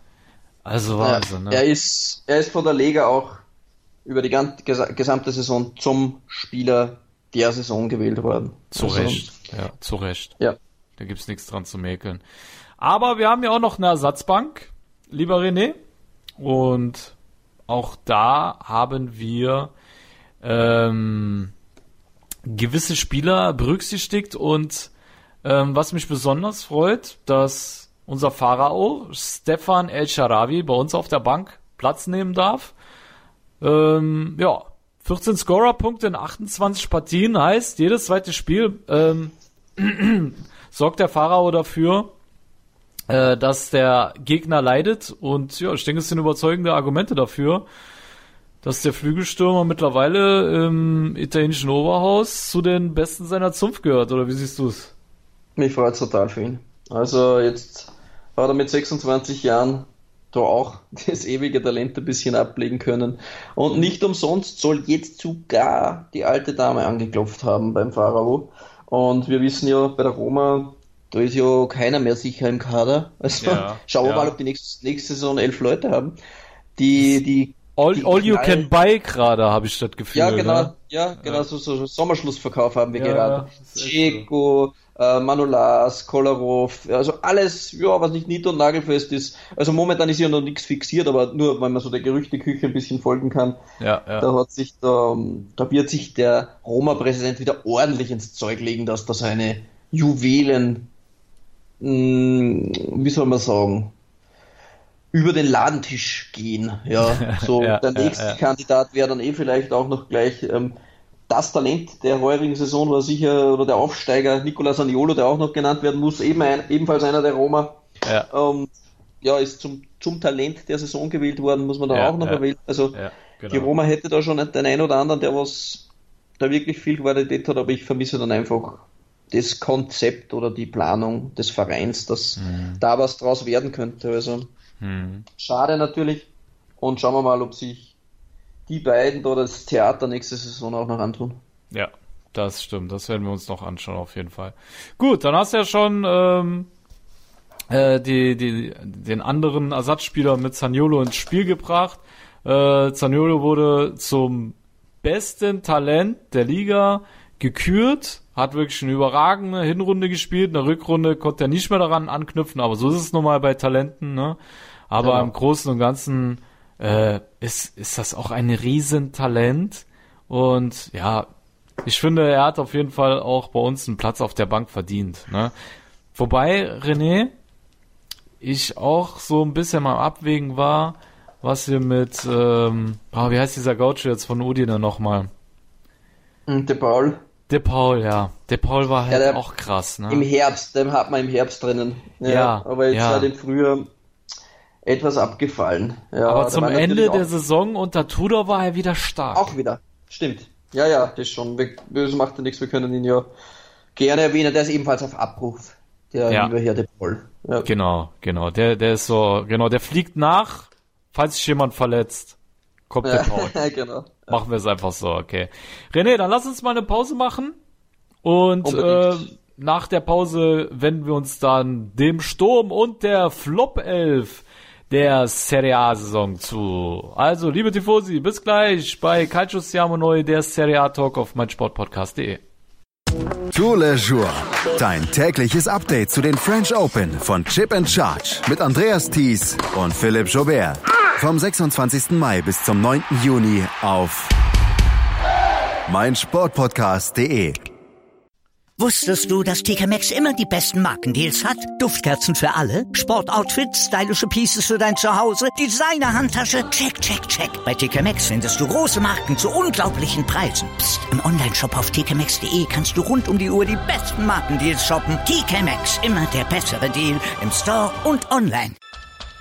Also Wahnsinn. Ja, ne? Er ist er ist von der Liga auch über die gesamte Saison zum Spieler der Saison gewählt worden. Zu also, Recht. Ja, zu Recht. Ja. Da gibt's nichts dran zu mäkeln. Aber wir haben ja auch noch eine Ersatzbank, lieber René. Und auch da haben wir ähm, gewisse Spieler berücksichtigt. Und ähm, was mich besonders freut, dass unser Pharao Stefan El Sharawi bei uns auf der Bank Platz nehmen darf. Ähm, ja, 14 Scorer-Punkte in 28 Partien heißt, jedes zweite Spiel ähm, sorgt der Pharao dafür, äh, dass der Gegner leidet. Und ja, ich denke, es sind überzeugende Argumente dafür, dass der Flügelstürmer mittlerweile im italienischen Oberhaus zu den Besten seiner Zunft gehört. Oder wie siehst du es? Mich freut es total für ihn. Also jetzt hat er mit 26 Jahren da auch das ewige Talent ein bisschen ablegen können. Und nicht umsonst soll jetzt sogar die alte Dame angeklopft haben beim Pharao. Und wir wissen ja, bei der Roma, da ist ja keiner mehr sicher im Kader. Also ja, schauen wir ja. mal, ob die nächste, nächste Saison elf Leute haben. Die, die All, all you can buy gerade, habe ich das Gefühl. Ja, genau, ne? ja, genau, ja. So, so Sommerschlussverkauf haben wir gerade. Checo, äh, Manolas, Kolarov, also alles, ja, was nicht nied- und nagelfest ist. Also momentan ist ja noch nichts fixiert, aber nur, wenn man so der Gerüchteküche ein bisschen folgen kann. Ja, ja. Da hat sich, da, da wird sich der Roma-Präsident wieder ordentlich ins Zeug legen, dass da seine Juwelen, mh, hm, wie soll man sagen, über den Ladentisch gehen. Ja, so ja, der nächste ja, ja. Kandidat wäre dann eh vielleicht auch noch gleich ähm, das Talent der heurigen Saison war sicher, oder der Aufsteiger Nicolas Aniolo, der auch noch genannt werden muss, eben ein, ebenfalls einer der Roma. Ja. Ähm, ja, ist zum, zum Talent der Saison gewählt worden, muss man da auch noch erwähnen. Also genau. die Roma hätte da schon den einen oder anderen, der was da wirklich viel Qualität hat, aber ich vermisse dann einfach das Konzept oder die Planung des Vereins, dass mhm. da was draus werden könnte. Also mhm. schade natürlich. Und schauen wir mal, ob sich die beiden da das Theater nächste Saison auch noch antun. Ja, das stimmt. Das werden wir uns noch anschauen, auf jeden Fall. Gut, dann hast du ja schon ähm, äh, die, die, den anderen Ersatzspieler mit Zaniolo ins Spiel gebracht. Äh, Zaniolo wurde zum besten Talent der Liga gekürt, hat wirklich eine überragende Hinrunde gespielt, eine Rückrunde konnte er nicht mehr daran anknüpfen, aber so ist es nun mal bei Talenten, ne? Aber genau. im Großen und Ganzen äh, ist, ist das auch ein Riesentalent und ja, ich finde, er hat auf jeden Fall auch bei uns einen Platz auf der Bank verdient, ne? Wobei, René, ich auch so ein bisschen mal abwägen war, was wir mit, ähm, oh, wie heißt dieser Gaucho jetzt von Udine nochmal? Hm, De Paul. De Paul, ja. De Paul war halt ja, auch krass, ne? Im Herbst, den hat man im Herbst drinnen. Ja. ja aber jetzt ja. hat im Frühjahr etwas abgefallen. Ja, aber zum Ende der Saison unter Tudor war er wieder stark. Auch wieder. Stimmt. Ja, ja, das schon. Böse macht ja nichts, wir können ihn ja gerne erwähnen. Der ist ebenfalls auf Abruf. Der ja. liebe Herr De Paul. Ja. Genau, genau. Der, der ist so, genau, der fliegt nach, falls sich jemand verletzt. Kommt der Paul. genau. Machen wir es einfach so, okay. René, dann lass uns mal eine Pause machen. Und äh, nach der Pause wenden wir uns dann dem Sturm und der Flop 11 der Serie A-Saison zu. Also, liebe Tifosi, bis gleich bei Calcio Siamo Neu, der Serie A-Talk auf meinsportpodcast.de. Tour Le Jour, dein tägliches Update zu den French Open von Chip and Charge mit Andreas Thies und Philipp Jobert. Vom 26. Mai bis zum 9. Juni auf meinsportpodcast.de. Wusstest du, dass TK Maxx immer die besten Markendeals hat? Duftkerzen für alle, Sportoutfits, stylische Pieces für dein Zuhause, Designer-Handtasche, check, check, check. Bei TK Maxx findest du große Marken zu unglaublichen Preisen. Psst. im Onlineshop auf tkmaxx.de kannst du rund um die Uhr die besten Markendeals shoppen. TK Maxx, immer der bessere Deal im Store und online.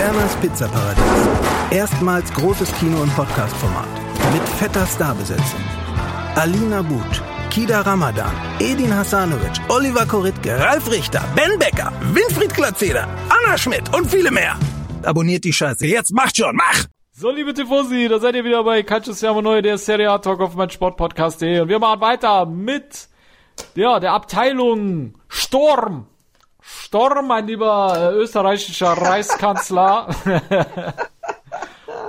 Werners Pizzaparadies. Erstmals großes Kino- und Podcast-Format. Mit fetter Starbesetzung. Alina But, Kida Ramadan, Edin Hasanovic, Oliver Koritke, Ralf Richter, Ben Becker, Winfried Glatzeder, Anna Schmidt und viele mehr. Abonniert die Scheiße. Jetzt macht schon, mach! So, liebe Tifosi, da seid ihr wieder bei Calcio Siamo Neu, der Serie A Talk auf mein Sportpodcast.de und wir machen weiter mit, ja, der Abteilung Sturm. Sturm, mein lieber äh, österreichischer Reichskanzler.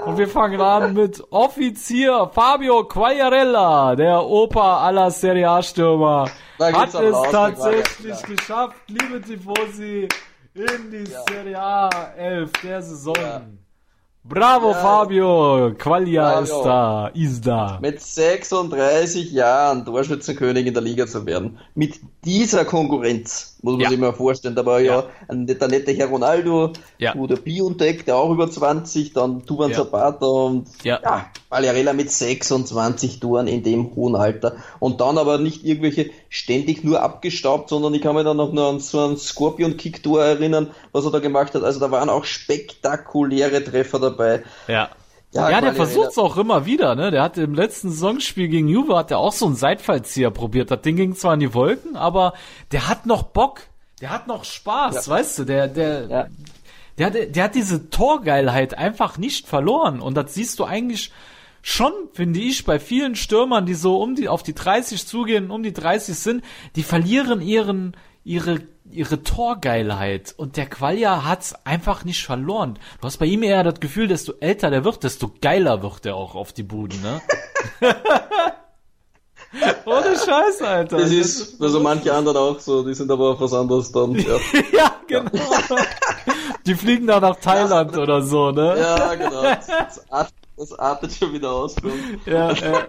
Und wir fangen an mit Offizier Fabio Quagliarella, der Opa aller Serie A-Stürmer. Hat es tatsächlich geschafft, liebe Tifosi, in die ja. Serie A 11 der Saison. Ja. Bravo ja. Fabio, Qualia Fabio. ist da, ist da. Mit 36 Jahren Torschützenkönig in der Liga zu werden. Mit dieser Konkurrenz, muss man ja. sich mal vorstellen. Da war ja, ja der nette Herr Ronaldo, ja. der Biontech, der auch über 20, dann Tuban ja. Zapata und ja. ja, Valerella mit 26 Toren in dem hohen Alter. Und dann aber nicht irgendwelche ständig nur abgestaubt, sondern ich kann mich dann noch nur an so ein Scorpion-Kick-Tor erinnern, was er da gemacht hat. Also da waren auch spektakuläre Treffer dabei. Ja. Ja, ja der versucht's auch immer wieder, ne? Der hat im letzten Saisonspiel gegen Juve hat er auch so einen Seitfallzieher probiert. Das Ding ging zwar in die Wolken, aber der hat noch Bock. Der hat noch Spaß, ja. weißt du? Der, der, ja. der, hat, der hat diese Torgeilheit einfach nicht verloren. Und das siehst du eigentlich schon, finde ich, bei vielen Stürmern, die so um die, auf die 30 zugehen, um die 30 sind, die verlieren ihren, ihre ihre Torgeilheit und der Qualia hat's einfach nicht verloren. Du hast bei ihm eher das Gefühl, desto älter der wird, desto geiler wird er auch auf die Buden, ne? Ohne Scheiß, Alter. Das ist, also manche anderen auch so, die sind aber auf was anderes dann. Ja, ja genau. die fliegen da nach Thailand ja, oder so, ne? Ja, genau. Das, artet, das artet schon wieder aus. Ja, ja.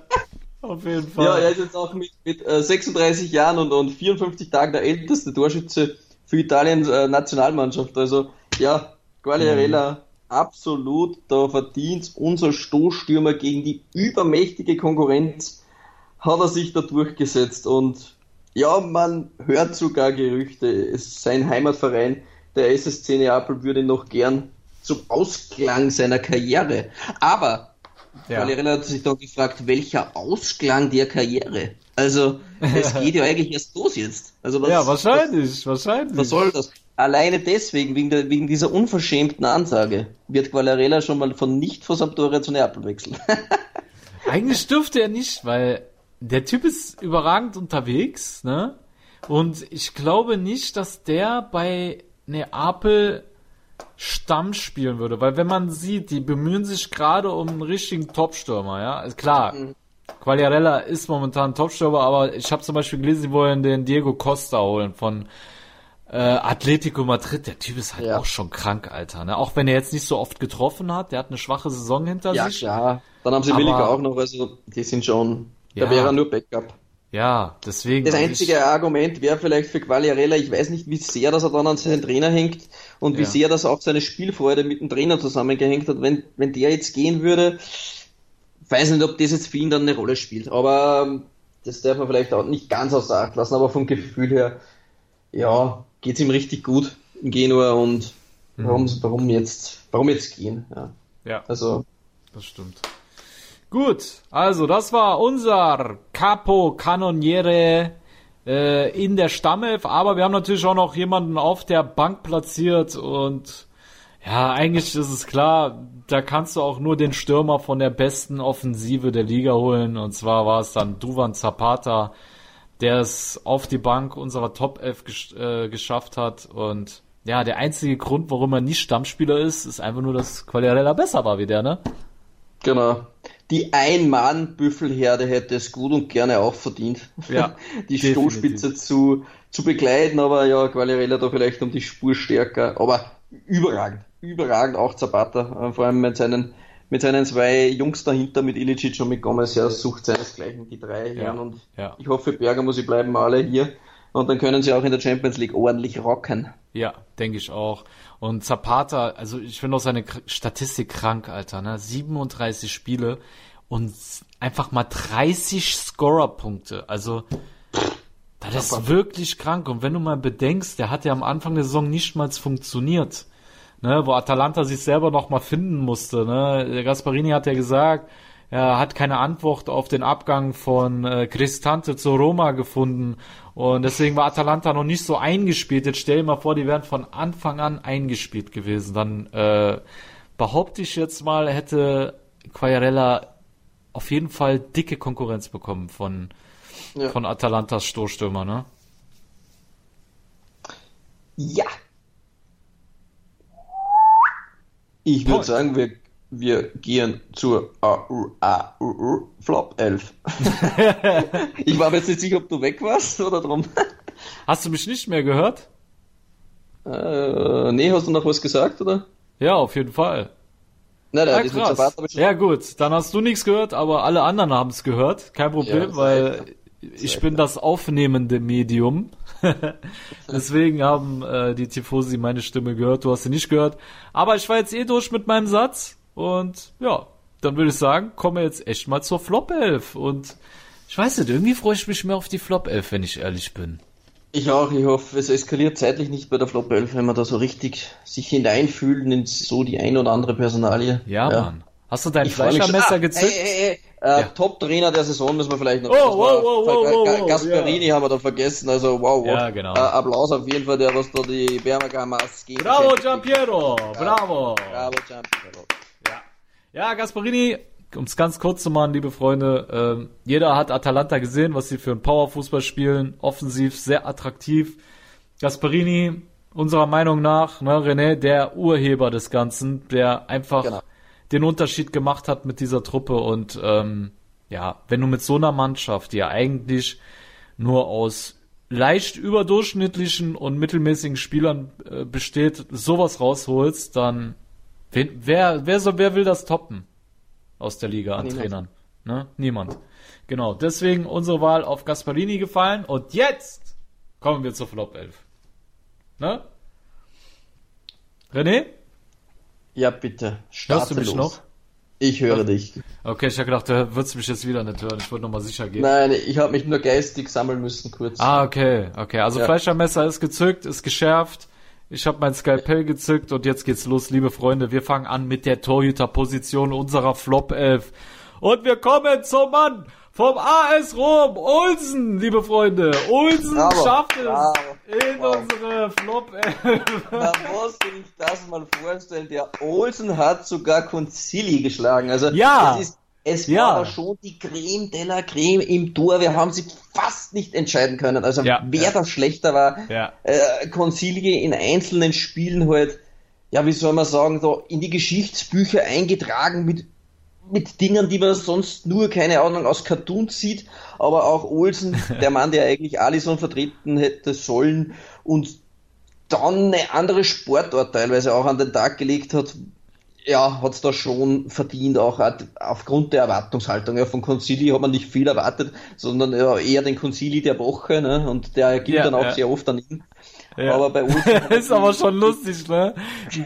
Auf jeden Fall. Ja, er ist jetzt auch mit, mit äh, 36 Jahren und, und 54 Tagen der älteste Torschütze für Italiens äh, Nationalmannschaft. Also ja, Quagliarella, mhm. absolut da verdient. Unser Stoßstürmer gegen die übermächtige Konkurrenz hat er sich da durchgesetzt und ja, man hört sogar Gerüchte. Es sein Heimatverein, der SSC Neapel, würde noch gern zum Ausklang seiner Karriere. Aber ja. Valerella hat sich dann gefragt, welcher Ausklang der Karriere? Also, es geht ja eigentlich erst los jetzt. Also was, ja, wahrscheinlich, was, wahrscheinlich. Was soll das? Alleine deswegen, wegen, der, wegen dieser unverschämten Ansage, wird Quagliarella schon mal von nicht vor Sampdoria zu Neapel wechseln. Eigentlich dürfte er nicht, weil der Typ ist überragend unterwegs, ne? Und ich glaube nicht, dass der bei Neapel Stamm spielen würde, weil wenn man sieht, die bemühen sich gerade um einen richtigen Topstürmer, ja. Also klar, mhm. Quagliarella ist momentan Topstürmer, aber ich habe zum Beispiel gelesen, sie wollen den Diego Costa holen von äh, Atletico Madrid. Der Typ ist halt ja. auch schon krank, Alter. Ne? Auch wenn er jetzt nicht so oft getroffen hat, der hat eine schwache Saison hinter ja, sich. Ja, dann haben sie Williger auch noch, also die sind schon, ja. da wäre nur Backup. Ja, deswegen. Das einzige ich, Argument wäre vielleicht für Quagliarella, ich weiß nicht, wie sehr dass er dann an seinen Trainer hängt und wie ja. sehr das auch seine Spielfreude mit dem Trainer zusammengehängt hat. Wenn, wenn der jetzt gehen würde, weiß nicht, ob das jetzt für ihn dann eine Rolle spielt. Aber ähm, das darf man vielleicht auch nicht ganz außer Acht lassen, aber vom Gefühl her, ja, geht's ihm richtig gut in Genua und mhm. warum, warum jetzt, warum jetzt gehen? Ja. ja. Also. Das stimmt. Gut, also das war unser Capo Canoniere äh, in der Stammelf, aber wir haben natürlich auch noch jemanden auf der Bank platziert und ja, eigentlich ist es klar, da kannst du auch nur den Stürmer von der besten Offensive der Liga holen. Und zwar war es dann Duvan Zapata, der es auf die Bank unserer Top 11 gesch äh, geschafft hat. Und ja, der einzige Grund, warum er nicht Stammspieler ist, ist einfach nur, dass Quagliarella besser war wie der, ne? Genau die Ein-Mann-Büffelherde hätte es gut und gerne auch verdient, ja, die Stoßspitze zu, zu begleiten, aber ja, Quagliarella da vielleicht um die Spur stärker, aber überragend, überragend auch Zapata, äh, vor allem mit seinen, mit seinen zwei Jungs dahinter, mit Ilicic und mit Gomez, ja, sucht seinesgleichen die drei ja, und ja. ich hoffe, Bergamo, sie bleiben alle hier. Und dann können sie auch in der Champions League ordentlich rocken. Ja, denke ich auch. Und Zapata, also ich finde auch seine Statistik krank, Alter, ne? 37 Spiele und einfach mal 30 Scorer-Punkte. Also, das ist wirklich krank. Und wenn du mal bedenkst, der hat ja am Anfang der Saison nicht mal funktioniert. Ne, wo Atalanta sich selber noch mal finden musste. Ne? Der Gasparini hat ja gesagt, er hat keine Antwort auf den Abgang von äh, Cristante zu Roma gefunden und deswegen war Atalanta noch nicht so eingespielt. Jetzt stell dir mal vor, die wären von Anfang an eingespielt gewesen. Dann äh, behaupte ich jetzt mal, hätte Quagliarella auf jeden Fall dicke Konkurrenz bekommen von, ja. von Atalantas Stoßstürmer, ne? Ja. Ich würde sagen, wir wir gehen zur Flop 11. ich war mir jetzt nicht sicher, ob du weg warst oder drum. Hast du mich nicht mehr gehört? Äh, nee, hast du noch was gesagt, oder? Ja, auf jeden Fall. Nein, nein, ja, krass. Zapata, ja gut, dann hast du nichts gehört, aber alle anderen haben es gehört. Kein Problem, ja, weil ich bin das aufnehmende Medium. Deswegen haben äh, die Tifosi meine Stimme gehört, du hast sie nicht gehört. Aber ich war jetzt eh durch mit meinem Satz. Und ja, dann würde ich sagen, kommen wir jetzt echt mal zur Flop 11. Und ich weiß nicht, irgendwie freue ich mich mehr auf die Flop 11, wenn ich ehrlich bin. Ich auch, ich hoffe, es eskaliert zeitlich nicht bei der Flop 11, wenn man da so richtig sich hineinfühlen in so die ein oder andere Personalie. Ja, ja. Mann. Hast du dein Fleischermesser ah, gezückt? Ey, ey, ey. Äh, ja. Top-Trainer der Saison müssen wir vielleicht noch. Oh, wow, wow, wow, wow, Gasperini ja. haben wir da vergessen, also wow, wow. Ja, genau. Äh, Applaus auf jeden Fall, der was da die Bermagas geht. Bravo, Giampiero! Bravo! Bravo, Giampiero. Ja, Gasparini, um es ganz kurz zu machen, liebe Freunde, äh, jeder hat Atalanta gesehen, was sie für einen Powerfußball spielen, offensiv sehr attraktiv. Gasparini, unserer Meinung nach, ne, René, der Urheber des Ganzen, der einfach genau. den Unterschied gemacht hat mit dieser Truppe und ähm, ja, wenn du mit so einer Mannschaft, die ja eigentlich nur aus leicht überdurchschnittlichen und mittelmäßigen Spielern äh, besteht, sowas rausholst, dann Wen, wer, wer, soll, wer will das toppen aus der Liga an Niemand. Trainern? Ne? Niemand. Genau, deswegen unsere Wahl auf Gasparini gefallen. Und jetzt kommen wir zur Flop 11. Ne? René? Ja, bitte. Hörst du mich los. noch? Ich höre dich. Okay, ich habe gedacht, du würdest mich jetzt wieder nicht hören. Ich wollte nochmal sicher gehen. Nein, ich habe mich nur geistig sammeln müssen kurz. Ah, okay, okay. Also Ja. Fleischermesser ist gezückt, ist geschärft. Ich habe mein Skalpell gezückt und jetzt geht's los, liebe Freunde. Wir fangen an mit der Torhüterposition unserer Flop 11. Und wir kommen zum Mann vom AS Rom, Olsen, liebe Freunde. Olsen Bravo, schafft es bravo, in bravo. unsere Flop 11. Man muss sich das mal vorstellen, der Olsen hat sogar Concili geschlagen. Also Ja. es, ist, es Ja. war schon die Creme de la Creme im Tor. Wir haben sie fast nicht entscheiden können. Also Ja, wer ja. da schlechter war, Ja. äh, Concili in einzelnen Spielen halt, ja, wie soll man sagen, so in die Geschichtsbücher eingetragen mit mit Dingen, die man sonst nur, keine Ahnung, aus Cartoons sieht, aber auch Olsen, der Mann, der eigentlich Allison vertreten hätte sollen und dann eine andere Sportart teilweise auch an den Tag gelegt hat, ja, hat's da schon verdient, auch at- aufgrund der Erwartungshaltung. Ja, von Concili hat man nicht viel erwartet, sondern ja, eher den Concili der Woche, ne? Und der gilt Ja, dann auch ja. sehr oft an ihn. Ja. Aber bei hat ist aber schon lustig, ne?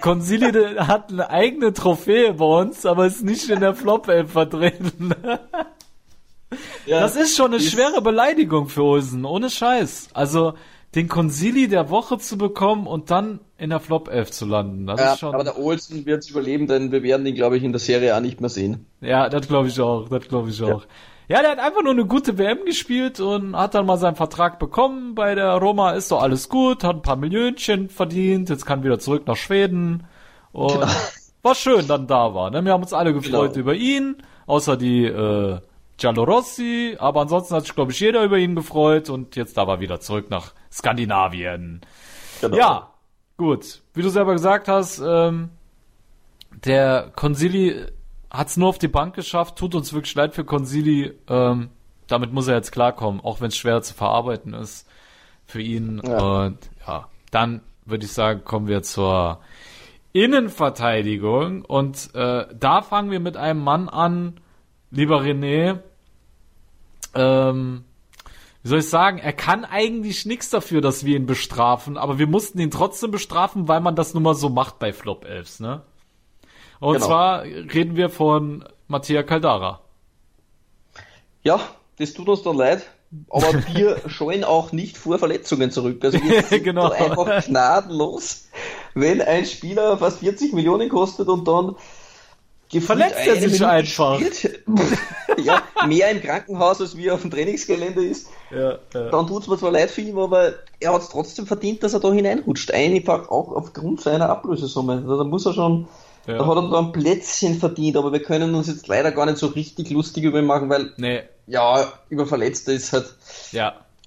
Consili der hat eine eigene Trophäe bei uns, aber ist nicht in der Flop 11 vertreten. ja, Das ist schon eine ist- schwere Beleidigung für Olsen, ohne Scheiß. Also den Consili der Woche zu bekommen und dann in der Flop 11 zu landen, das ja, ist schon. aber der Olsen wird es überleben, denn wir werden ihn, glaube ich, in der Serie auch nicht mehr sehen. Ja, das glaube ich auch, das glaube ich auch. Ja. der hat einfach nur eine gute WM gespielt und hat dann mal seinen Vertrag bekommen bei der Roma, ist doch alles gut, hat ein paar Millionchen verdient, jetzt kann wieder zurück nach Schweden und war schön, dann da war. Ne? Wir haben uns alle gefreut Genau. über ihn, außer die äh, Giallorossi, aber ansonsten hat sich, glaube ich, jeder über ihn gefreut und jetzt da war wieder zurück nach Skandinavien. Genau. Ja, gut. Wie du selber gesagt hast, ähm, der Consili hat es nur auf die Bank geschafft. Tut uns wirklich leid für Consili. Ähm, damit muss er jetzt klarkommen, auch wenn es schwer zu verarbeiten ist für ihn. Ja. Und ja, dann würde ich sagen, kommen wir zur Innenverteidigung. Und äh, da fangen wir mit einem Mann an, lieber René. Ähm, wie soll ich sagen, er kann eigentlich nichts dafür, dass wir ihn bestrafen, aber wir mussten ihn trotzdem bestrafen, weil man das nun mal so macht bei Flop Elves, ne? Und Genau. zwar reden wir von Mattia Caldara. Ja, das tut uns dann leid, aber wir scheuen auch nicht vor Verletzungen zurück. Also wir sind Genau. einfach gnadenlos, wenn ein Spieler fast 40 Millionen kostet und dann Verletzt er sich Minute einfach. ja, mehr im Krankenhaus als wie auf dem Trainingsgelände ist. Ja, ja. Dann tut's mir zwar leid für ihn, aber er hat es trotzdem verdient, dass er da hineinrutscht. Einfach auch aufgrund seiner Ablösesumme. Also da muss er schon, Ja. da hat er da ein Plätzchen verdient, aber wir können uns jetzt leider gar nicht so richtig lustig über ihn machen, weil Nee, ja, über Verletzte ist halt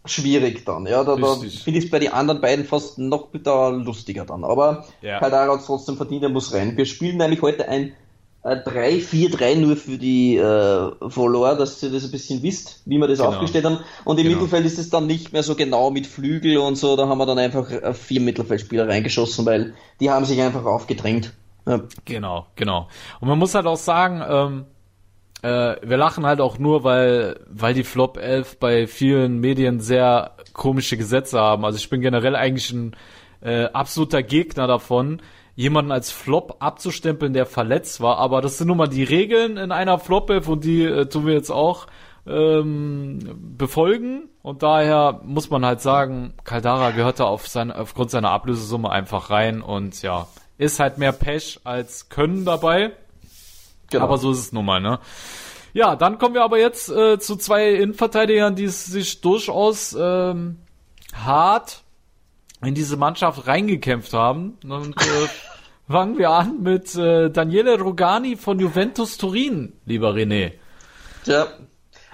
schwierig dann. Ja, da, da finde ich es bei den anderen beiden fast noch da lustiger dann. Aber Ja. Kadara hat es trotzdem verdient, er muss rein. Wir spielen nämlich heute ein 3-4-3 nur für die äh, Follower, dass ihr das ein bisschen wisst, wie wir das Genau. aufgestellt haben. Und im Genau. Mittelfeld ist es dann nicht mehr so genau mit Flügel und so, da haben wir dann einfach äh, vier Mittelfeldspieler reingeschossen, weil die haben sich einfach aufgedrängt. Ja. Genau, genau. Und man muss halt auch sagen, ähm, äh, wir lachen halt auch nur, weil, weil die Flop 11 bei vielen Medien sehr komische Gesetze haben. Also ich bin generell eigentlich ein äh, absoluter Gegner davon, jemanden als Flop abzustempeln, der verletzt war. Aber das sind nun mal die Regeln in einer Flop 11 und die äh, tun wir jetzt auch ähm, befolgen. Und daher muss man halt sagen, Caldara gehört da auf sein, aufgrund seiner Ablösesumme einfach rein und ja, ist halt mehr Pech als Können dabei. Genau. Aber so ist es nun mal, ne? Ja, dann kommen wir aber jetzt äh, zu zwei Innenverteidigern, die es sich durchaus ähm, hart in diese Mannschaft reingekämpft haben. Und äh, fangen wir an mit äh, Daniele Rogani von Juventus Turin, lieber René. Tja,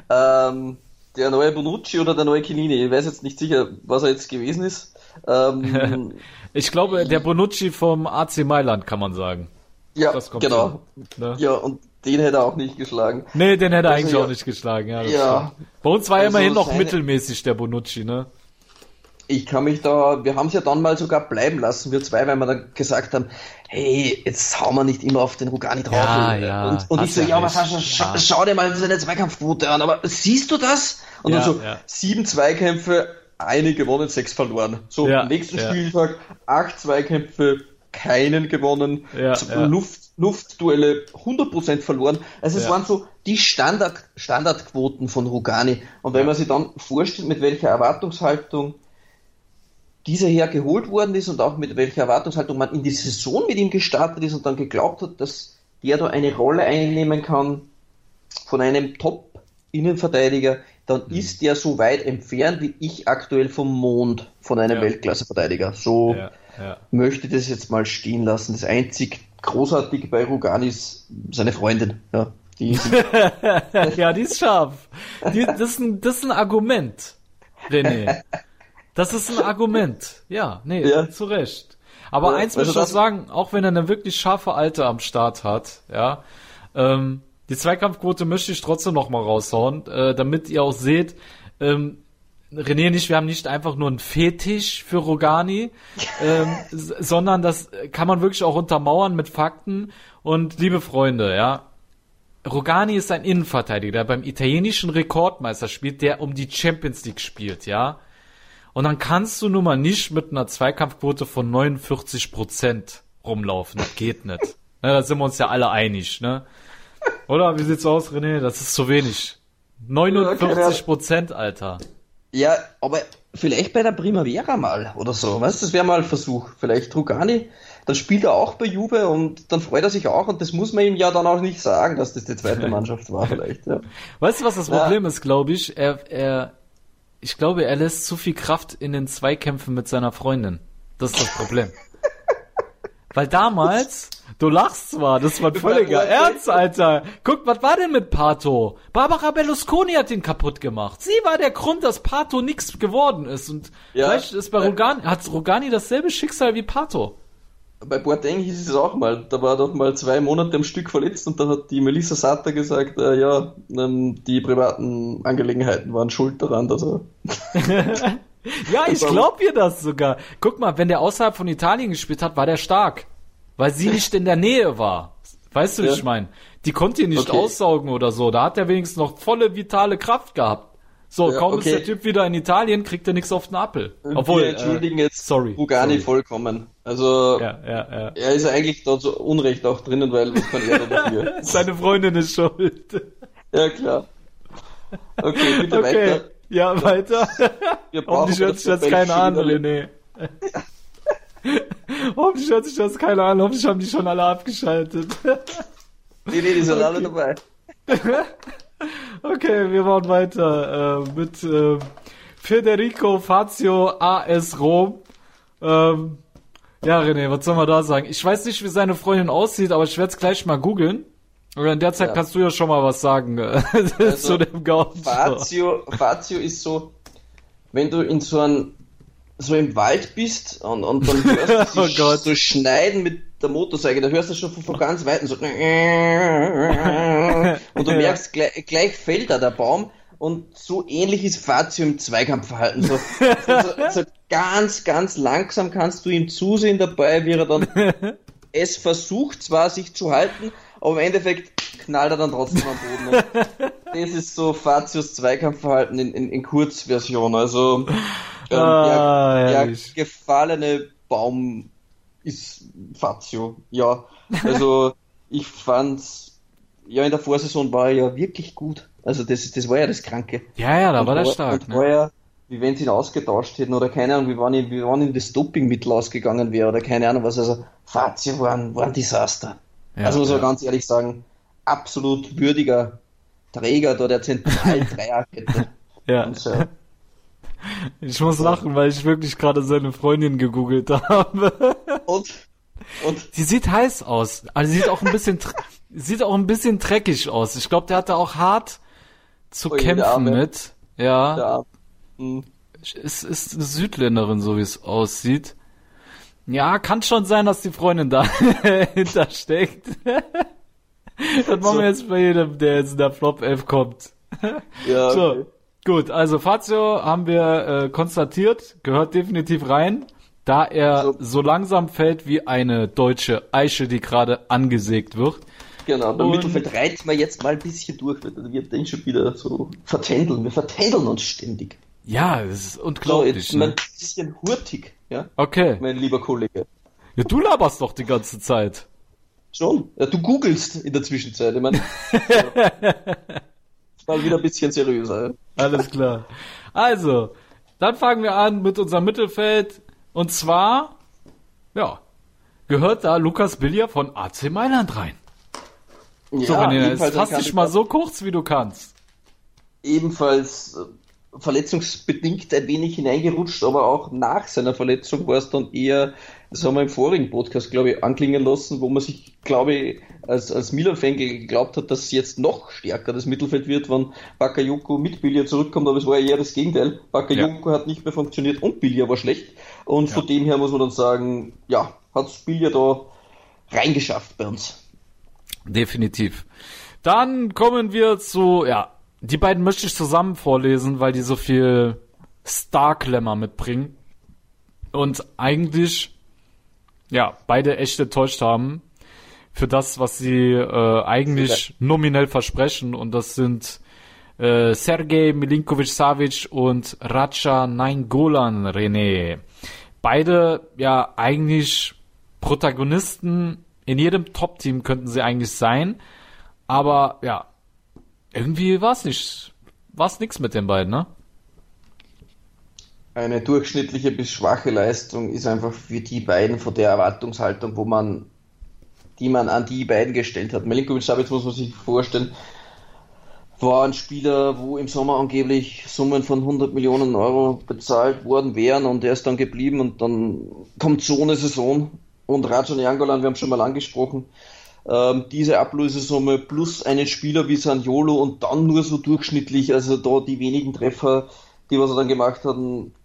ähm, der neue Bonucci oder der neue Chiellini, ich weiß jetzt nicht sicher, was er jetzt gewesen ist. Ähm, Ich glaube, der Bonucci vom AC Mailand, kann man sagen. ja, genau. ne? Ja, und den hätte er auch nicht geschlagen. Nee, den hätte er Also, eigentlich ja. auch nicht geschlagen. Ja, Ja. Bei uns war er Also immerhin noch seine- mittelmäßig, der Bonucci, ne? Ich kann mich da, wir haben es ja dann mal sogar bleiben lassen, wir zwei, weil wir dann gesagt haben, hey, jetzt hauen wir nicht immer auf den Rugani drauf. Ja, ja, und und ich so, ja aber. Sascha, scha Ja. schau dir mal seine Zweikampfquote an, aber siehst du das? Und Ja, dann so, ja. sieben Zweikämpfe, eine gewonnen, sechs verloren. So, Ja, nächsten ja. Spieltag, acht Zweikämpfe, keinen gewonnen, Ja, ja. Luft, Luftduelle 100% verloren. Also es Ja. waren so die Standard, Standardquoten von Rugani. Und wenn man sich dann vorstellt, mit welcher Erwartungshaltung dieser her geholt worden ist und auch mit welcher Erwartungshaltung man in die Saison mit ihm gestartet ist und dann geglaubt hat, dass der da eine Rolle einnehmen kann von einem Top-Innenverteidiger, dann Mhm. ist der so weit entfernt wie ich aktuell vom Mond von einem Ja. Weltklasse-Verteidiger. So Ja, ja. möchte ich das jetzt mal stehen lassen. Das einzig Großartige bei Rugani ist seine Freundin. Ja, die ist ja, die ist scharf. Die, das, ist ein, das ist ein Argument, René. Das ist ein Argument. Ja, nee, Ja. zu Recht. Aber Ja, eins muss ich auch das- sagen, auch wenn er eine wirklich scharfe Alte am Start hat, ja, ähm, die Zweikampfquote möchte ich trotzdem noch mal raushauen, äh, damit ihr auch seht, ähm, René und ich, wir haben nicht einfach nur einen Fetisch für Rogani, ähm, sondern das kann man wirklich auch untermauern mit Fakten. Und liebe Freunde, ja, Rogani ist ein Innenverteidiger, der beim italienischen Rekordmeister spielt, der um die Champions League spielt, ja. Und dann kannst du nun mal nicht mit einer Zweikampfquote von 49 Prozent rumlaufen. Das geht nicht. Ne, da sind wir uns ja alle einig, ne? Oder? Wie sieht's aus, René? Das ist zu wenig. 49 Prozent, Alter. Ja, aber vielleicht bei der Primavera mal oder so. Weißt du, das wäre mal ein Versuch. Vielleicht Rugani, dann spielt er auch bei Juve und dann freut er sich auch und das muss man ihm ja dann auch nicht sagen, dass das die zweite Mannschaft war vielleicht. Ja. Weißt du, was das Ja. Problem ist, glaube ich? Er, er, ich glaube, er lässt zu viel Kraft in den Zweikämpfen mit seiner Freundin. Das ist das Problem. Weil damals, du lachst zwar, das war ein völliger Ernst, Alter. Guck, was war denn mit Pato? Barbara Berlusconi hat ihn kaputt gemacht. Sie war der Grund, dass Pato nix geworden ist. Und Ja. vielleicht ist bei Rogani, hat Rogani dasselbe Schicksal wie Pato. Bei Boateng hieß es auch mal, da war doch mal zwei Monate am Stück verletzt und dann hat die Melissa Satter gesagt, äh, ja, ähm, die privaten Angelegenheiten waren schuld daran, dass er Ja, ich Warum? glaub ihr das sogar. Guck mal, wenn der außerhalb von Italien gespielt hat, war der stark. Weil sie nicht in der Nähe war. Weißt du, Ja. ich meine? Die konnte ihn nicht Okay. aussaugen oder so. Da hat er wenigstens noch volle vitale Kraft gehabt. So, Ja, kaum okay. ist der Typ wieder in Italien, kriegt er nichts auf den Appel. Obwohl, wir entschuldigen äh, jetzt sorry, Rugani sorry. vollkommen. Also Ja, ja, ja. er ist eigentlich da so Unrecht auch drinnen, weil was kann er da dafür? Seine Freundin ist schuld. ja klar. Okay, bitte Okay, weiter. ja, weiter. Wir brauchen Hoffentlich hört sich das keiner an, René. Hoffentlich hört sich das keiner an. Hoffentlich haben die schon alle abgeschaltet. Nee, nee, die sind alle dabei. Okay, wir machen weiter äh, mit äh, Federico Fazio AS Rom. Ähm, ja, René, was soll man da sagen? Ich weiß nicht, wie seine Freundin aussieht, aber ich werde es gleich mal googeln. Und in der Zeit Ja. kannst du ja schon mal was sagen äh, zu dem Gaucho. Fazio, Fazio ist so, wenn du in so einem so im Wald bist und, und dann hörst du Oh Gott. so schneiden mit der Motorsäge, da hörst du schon von, von ganz Weitem so und du merkst, gleich, gleich fällt da der Baum und so ähnlich ist Fazio im Zweikampfverhalten. So, so, so ganz, ganz langsam kannst du ihm zusehen dabei, wie er dann es versucht zwar sich zu halten, aber im Endeffekt knallt er dann trotzdem am Boden. Und das ist so Fazios Zweikampfverhalten in, in, in Kurzversion. Also ähm, Ah, der, der gefallene Baum ist Fazio. Ja, also ich fand's ja in der Vorsaison war er ja wirklich gut. Also das, das war ja das Kranke. Ja, ja, da Und war der stark. Ne? war ja, wie wenn sie ihn ausgetauscht hätten oder keine Ahnung, wie wann ihm, wie wann ihm das Dopingmittel ausgegangen wäre oder keine Ahnung was. Also Fazio war ein, war ein Desaster. Ja, also muss man ja. ganz ehrlich sagen, absolut würdiger Träger da der Zentraldreierkette. Ja. Und, äh, Ich muss lachen, weil ich wirklich gerade seine Freundin gegoogelt habe. Und, und Sie sieht heiß aus. Also sie sieht auch ein bisschen, sieht auch ein bisschen dreckig aus. Ich glaube, der hatte auch hart zu Oh kämpfen mit. Ja. mh, Es ist eine Südländerin, so wie es aussieht. Ja, kann schon sein, dass die Freundin da hintersteckt. das machen wir jetzt bei jedem, der jetzt in der Flop 11 kommt. ja, So, okay. gut, also Fazio haben wir äh, konstatiert, gehört definitiv rein, da er so. So. langsam fällt wie eine deutsche Eiche, die gerade angesägt wird. Genau, beim Und- Mittelfeld reizen wir jetzt mal ein bisschen durch, weil wir den schon wieder so vertändeln. Wir vertändeln uns ständig. Ja, das ist So, unglaublich. jetzt mal ne? ein bisschen hurtig, ja, Okay, mein lieber Kollege. Ja, du laberst doch die ganze Zeit. Schon. Ja, du googelst in der Zwischenzeit. Ich meine, mal wieder ein bisschen seriöser. Ja. Alles klar. Also, dann fangen wir an mit unserem Mittelfeld. Und zwar, ja, gehört da Lukas Billier von AC Mailand rein. Ja, so, René, jetzt fass dich mal so kurz, wie du kannst. ebenfalls äh, verletzungsbedingt ein wenig hineingerutscht, aber auch nach seiner Verletzung war es dann eher, das haben wir im vorigen Podcast, glaube ich, anklingen lassen, wo man sich, glaube ich, als, als Milan-Fan geglaubt hat, dass es jetzt noch stärker das Mittelfeld wird, wenn Bakayoko mit Billier zurückkommt, aber es war ja eher das Gegenteil. Bakayoko hat nicht mehr funktioniert und Billier war schlecht. Und von dem her muss man dann sagen, ja, hat Billier da reingeschafft bei uns. Definitiv. Dann kommen wir zu, ja, die beiden möchte ich zusammen vorlesen, weil die so viel Star-Glamour mitbringen. Und eigentlich, ja, beide echt enttäuscht haben für das, was sie äh, eigentlich nominell versprechen. Und das sind äh, Sergej Milinkovic-Savic und Raja Nainggolan René. Beide ja eigentlich Protagonisten in jedem Top-Team könnten sie eigentlich sein. Aber ja, irgendwie war es nicht, war es nix mit den beiden, ne? Eine durchschnittliche bis schwache Leistung ist einfach für die beiden von der Erwartungshaltung, wo man, die man an die beiden gestellt hat. Milinkovic Savic muss man sich vorstellen, war ein Spieler, wo im Sommer angeblich Summen von 100 Millionen Euro bezahlt worden wären und er ist dann geblieben und dann kommt so eine Saison und Rajan Jangolan, wir haben schon mal angesprochen, ähm, diese Ablösesumme plus einen Spieler wie Saniolo und dann nur so durchschnittlich, also da die wenigen Treffer, die was er dann gemacht hat,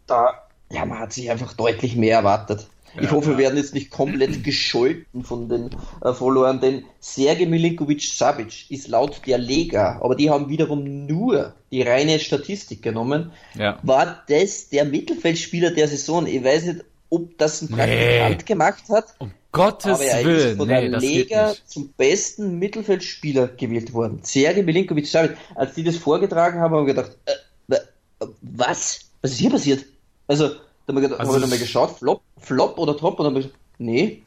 da, ja, man hat sich einfach deutlich mehr erwartet. Ich hoffe, wir werden jetzt nicht komplett gescholten von den äh, Followern, denn Sergej Milinkovic-Savic ist laut der Lega, aber die haben wiederum nur die reine Statistik genommen, Ja. war das der Mittelfeldspieler der Saison. Ich weiß nicht, ob das ein Praktikant gemacht hat, Um Gottes aber er ist Willen, von nee, der Lega zum besten Mittelfeldspieler gewählt worden. Sergej Milinkovic-Savic. Als die das vorgetragen haben, haben wir gedacht, äh, wa- was? Was ist hier passiert? Also, da haben wir, Also haben wir es- nochmal geschaut, Flop, Flop oder Top? Und dann haben wir gesagt, nee.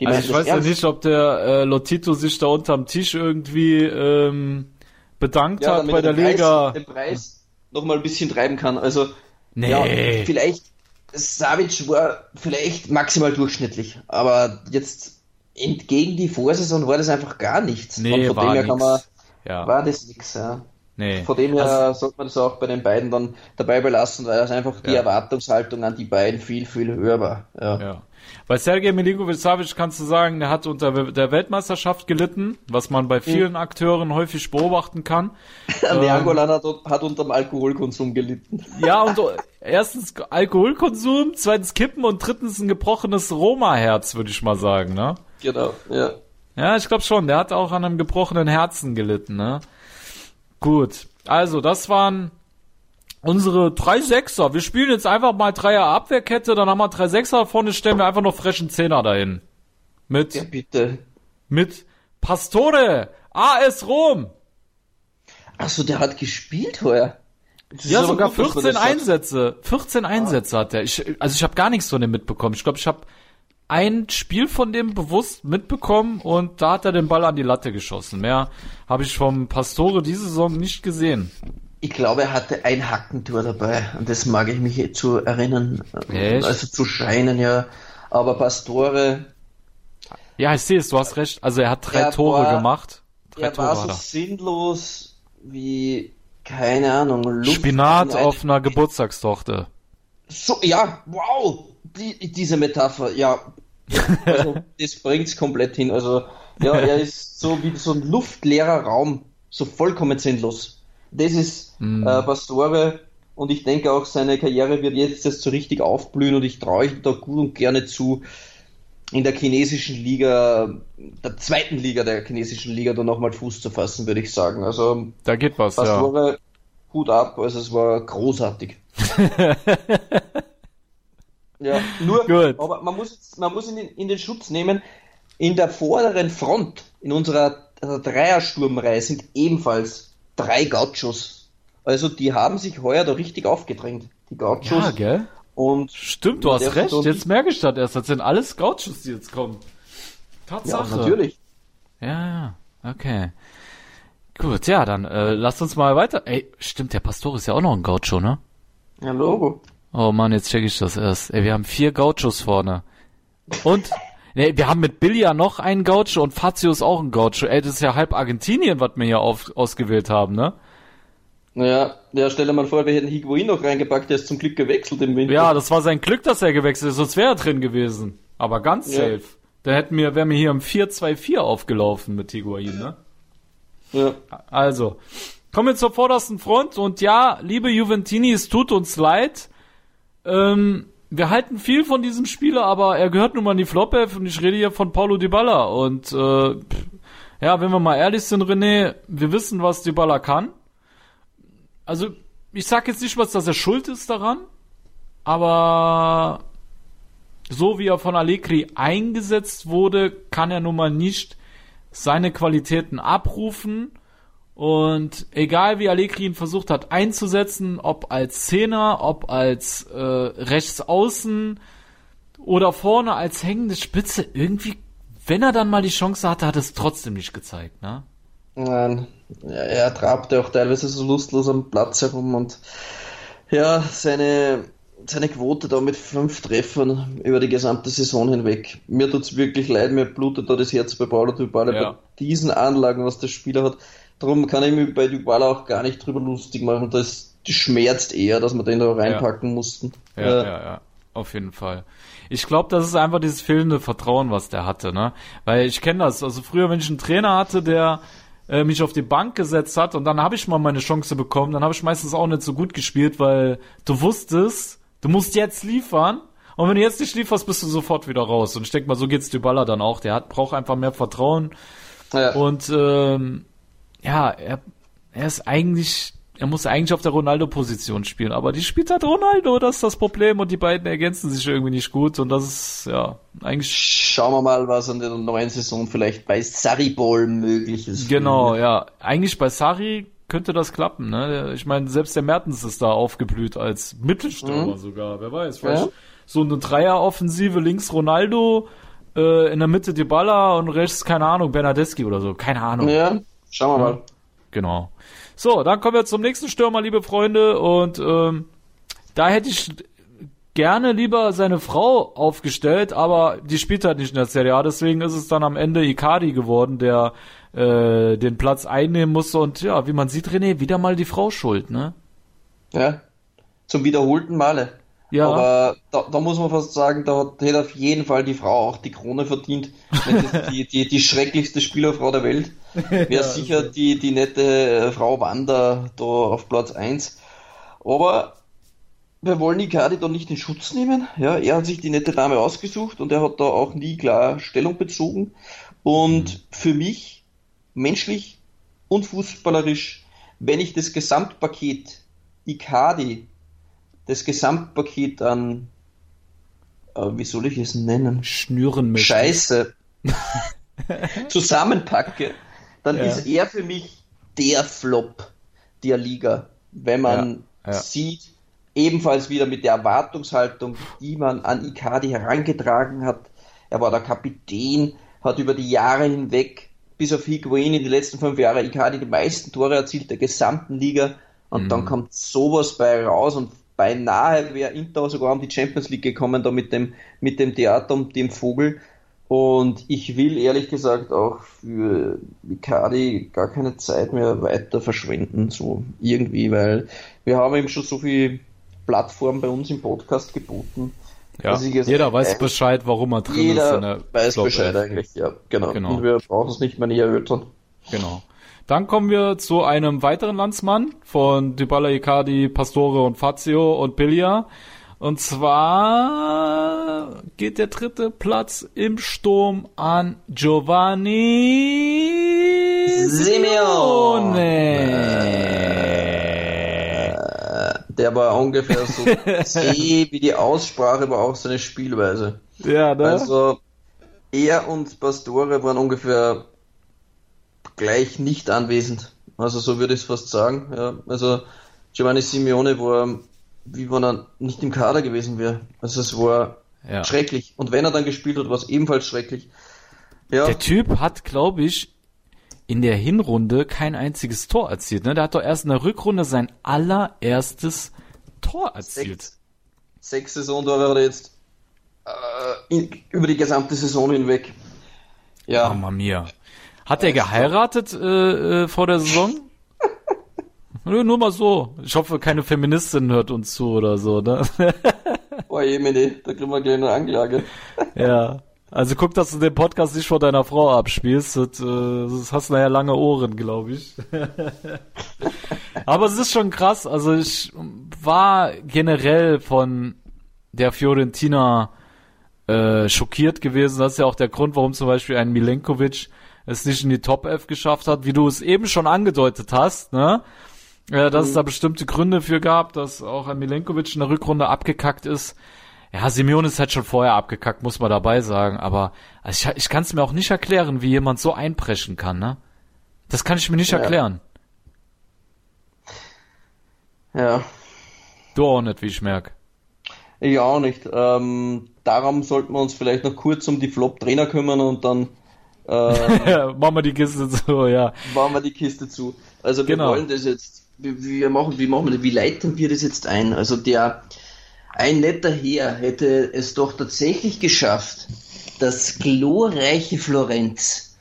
Die Also ich weiß ja ernst. nicht, ob der äh, Lotito sich da unterm Tisch irgendwie ähm, bedankt ja, hat bei er der den Liga. Preis, den Preis nochmal ein bisschen treiben kann. Also, Nee. ja, vielleicht, Savic war vielleicht maximal durchschnittlich, aber jetzt entgegen die Vorsaison war das einfach gar nichts. Nee, Und von war dem her kann man. Ja. war das nix, ja. Nee. Von dem her Also, sollte man das auch bei den beiden dann dabei belassen, weil das einfach die Ja. Erwartungshaltung an die beiden viel, viel höher war. Ja. ja. Bei Sergej Milinkovic-Savic kannst du sagen, der hat unter der Weltmeisterschaft gelitten, was man bei vielen Akteuren häufig beobachten kann. Der Angolan hat, hat unter dem Alkoholkonsum gelitten. Ja, und erstens Alkoholkonsum, zweitens Kippen und drittens ein gebrochenes Roma-Herz, würde ich mal sagen, ne? Genau, ja. Ja, ich glaube schon. Der hat auch an einem gebrochenen Herzen gelitten, ne? Gut. Also, das waren unsere drei Sechser. Wir spielen jetzt einfach mal Dreier Abwehrkette, dann haben wir drei Sechser vorne, stellen wir einfach noch frischen Zehner dahin. Mit, Ja, bitte. mit Pastore, AS Rom. Achso, der hat gespielt heuer. Ja, sogar gut, dass man 14 das sagt. Einsätze. 14 Einsätze hat er. Ich, also ich habe gar nichts von dem mitbekommen. Ich glaube, ich habe ein Spiel von dem bewusst mitbekommen und da hat er den Ball an die Latte geschossen. Mehr habe ich vom Pastore diese Saison nicht gesehen. Ich glaube, er hatte ein Hackentor dabei. Und das mag ich mich zu erinnern. Echt? Also zu scheinen, ja. Aber Pastore, Ja, ich sehe es, du hast recht. Also er hat drei Er Tore war- gemacht. Drei er Tore war so er. sinnlos wie, keine Ahnung, Luft Spinat auf einer Geburtstagstochter. So, ja, wow, die, diese Metapher, ja, also, das bringt's komplett hin. Also, ja, er ist so wie so ein luftleerer Raum, so vollkommen sinnlos. Das ist Mm. äh, Pastore und ich denke auch, seine Karriere wird jetzt erst so richtig aufblühen und ich traue ihm da gut und gerne zu, in der chinesischen Liga, der zweiten Liga der chinesischen Liga, da nochmal Fuß zu fassen, würde ich sagen. Also, Da geht was, ja. Pastore, Hut ab, also es war großartig. ja, nur, Gut. aber man muss, man muss in den, in den Schutz nehmen, in der vorderen Front, in unserer also Dreiersturmreihe sind ebenfalls drei Gauchos. Also die haben sich heuer da richtig aufgedrängt. Die Gauchos. Ja, gell? Und Stimmt, du hast recht. Jetzt merke ich das erst. Das sind alles Gauchos, die jetzt kommen. Tatsache. Ja, natürlich. Ja, ja. Okay. Gut, ja, dann äh, lasst uns mal weiter. Ey, stimmt, der Pastor ist ja auch noch ein Gaucho, ne? Ja, Logo. Oh Mann, jetzt check ich das erst. Ey, wir haben vier Gauchos vorne. Und nee, wir haben mit Billy ja noch einen Gaucho und Fazio ist auch ein Gaucho. Ey, das ist ja halb Argentinien, was wir hier auf, ausgewählt haben, ne? Naja, ja, stell dir mal vor, wir hätten Higuain noch reingepackt, der ist zum Glück gewechselt im Winter. Ja, das war sein Glück, dass er gewechselt ist, sonst wäre er drin gewesen. Aber ganz Ja. safe. Da hätten wir, wären wir hier im 4-2-4 aufgelaufen mit Higuain, ne? Ja. Also, kommen wir zur vordersten Front und ja, liebe Juventini, es tut uns leid. Ähm, wir halten viel von diesem Spieler, aber er gehört nun mal in die Flop-Elf und ich rede hier von Paulo Dybala und äh, ja, wenn wir mal ehrlich sind, René, wir wissen, was Dybala kann. Also, ich sag jetzt nicht was, dass er schuld ist daran, aber so wie er von Allegri eingesetzt wurde, kann er nun mal nicht seine Qualitäten abrufen. Und egal wie Allegri ihn versucht hat einzusetzen, ob als Zehner, ob als äh, Rechtsaußen oder vorne als hängende Spitze, irgendwie, wenn er dann mal die Chance hatte, hat er es trotzdem nicht gezeigt, ne? Nein, ja, er trabte auch teilweise so lustlos am Platz herum und ja, seine, seine Quote da mit fünf Treffern über die gesamte Saison hinweg. Mir tut's wirklich leid, mir blutet da das Herz bei Paulo Dybala Ja. bei diesen Anlagen, was der Spieler hat. Darum kann ich mich bei Dybala auch gar nicht drüber lustig machen. Das, schmerzt eher, dass wir den da reinpacken mussten. Ja, ja, ja, auf jeden Fall. Ich glaube, das ist einfach dieses fehlende Vertrauen, was der hatte, ne? Weil ich kenne das. Also früher, wenn ich einen Trainer hatte, der äh, mich auf die Bank gesetzt hat und dann habe ich mal meine Chance bekommen, dann habe ich meistens auch nicht so gut gespielt, weil du wusstest, du musst jetzt liefern. Und wenn du jetzt nicht lieferst, bist du sofort wieder raus. Und ich denke mal, so geht's Dybala dann auch. Der hat, braucht einfach mehr Vertrauen. Ja. Und ähm, ja, er, er ist eigentlich, er muss eigentlich auf der Ronaldo-Position spielen, aber die spielt halt Ronaldo, das ist das Problem und die beiden ergänzen sich irgendwie nicht gut und das ist ja eigentlich Schauen wir mal, was an der neuen Saison vielleicht bei Sarribol möglich ist. genau, ja, eigentlich bei Sari könnte das klappen, ne? Ich meine, selbst der Mertens ist da aufgeblüht als Mittelstürmer sogar, wer weiß, vielleicht Ja. so eine Dreieroffensive links Ronaldo, äh, in der Mitte Dybala und rechts keine Ahnung Bernadeschi oder so, keine Ahnung. Ja, schauen wir mal. Genau. So, dann kommen wir zum nächsten Stürmer, liebe Freunde. Und ähm, da hätte ich gerne lieber seine Frau aufgestellt, aber die spielt halt nicht in der Serie A. Deswegen ist es dann am Ende Icardi geworden, der äh, den Platz einnehmen musste. Und ja, wie man sieht, René, wieder mal die Frau schuld, ne? Ja, zum wiederholten Male. Ja. Aber da, da muss man fast sagen, da hat, hätte auf jeden Fall die Frau auch die Krone verdient. Die, die, die schrecklichste Spielerfrau der Welt. Wäre sicher die, die nette äh, Frau Wanda da auf Platz 1. Aber wir wollen Icardi da nicht in Schutz nehmen. Ja, er hat sich die nette Dame ausgesucht und er hat da auch nie klar Stellung bezogen. Und für mich, menschlich und fußballerisch, wenn ich das Gesamtpaket Icardi, das Gesamtpaket an, äh, wie soll ich es nennen? Schnüren mit. Scheiße zusammenpacke, dann Ja. ist er für mich der Flop der Liga. Wenn man Ja, ja. sieht, ebenfalls wieder mit der Erwartungshaltung, die man an Icardi herangetragen hat. Er war der Kapitän, hat über die Jahre hinweg, bis auf Higuain in die letzten fünf Jahre, Icardi die meisten Tore erzielt der gesamten Liga. Und Mhm. dann kommt sowas bei raus und beinahe wäre Inter sogar um die Champions League gekommen, da mit dem, mit dem Theater und dem Vogel. Und ich will ehrlich gesagt auch für Icardi gar keine Zeit mehr weiter verschwenden, so irgendwie, weil wir haben ihm schon so viel Plattform bei uns im Podcast geboten. Ja. dass ich jetzt- Jeder weiß Bescheid, warum er drin ist. in Jeder der weiß Flop Bescheid eigentlich, ja, genau. Genau. Und wir brauchen es nicht mehr näher erörtern. Genau. Dann kommen wir zu einem weiteren Landsmann von Dybala, Icardi, Pastore und Fazio und Piglia. Und zwar geht der dritte Platz im Sturm an Giovanni Simeone. Der war ungefähr so zäh wie die Aussprache, aber auch seine Spielweise. Ja, ne? Also er und Pastore waren ungefähr gleich nicht anwesend. Also so würde ich es fast sagen. Ja, also Giovanni Simeone war wie wenn er nicht im Kader gewesen wäre. Also es war ja. schrecklich. Und wenn er dann gespielt hat, war es ebenfalls schrecklich. Ja. Der Typ hat, glaube ich, in der Hinrunde kein einziges Tor erzielt. Ne? Der hat doch erst in der Rückrunde sein allererstes Tor erzielt. Sechs, sechs Saisontore hat er jetzt äh, in, über die gesamte Saison hinweg. Ja. Mama mia. Hat er geheiratet äh, äh, vor der Saison? Nur mal so. Ich hoffe, keine Feministin hört uns zu oder so, ne? Boah, Jemine, da kriegen wir gleich eine Anklage. ja. Also guck, dass du den Podcast nicht vor deiner Frau abspielst. Das, äh, das hast nachher lange Ohren, glaube ich. Aber es ist schon krass. Also ich war generell von der Fiorentina äh, schockiert gewesen. Das ist ja auch der Grund, warum zum Beispiel ein Milenkovic es nicht in die Top F geschafft hat, wie du es eben schon angedeutet hast, ne? Ja, dass mhm. es da bestimmte Gründe für gab, dass auch ein Milenkovic in der Rückrunde abgekackt ist. Ja, Simeone ist halt schon vorher abgekackt, muss man dabei sagen. Aber also ich, ich kann es mir auch nicht erklären, wie jemand so einpreschen kann, ne? Das kann ich mir nicht ja. erklären. Ja. Du auch nicht, wie ich merke. Ich auch nicht. Ähm, darum sollten wir uns vielleicht noch kurz um die Flop-Trainer kümmern und dann äh, machen wir die Kiste zu, ja. Machen wir die Kiste zu. Also wir genau. wollen das jetzt, wie, machen, wie machen wir das, wie leiten wir das jetzt ein? Also der, ein netter Herr hätte es doch tatsächlich geschafft, das glorreiche Florenz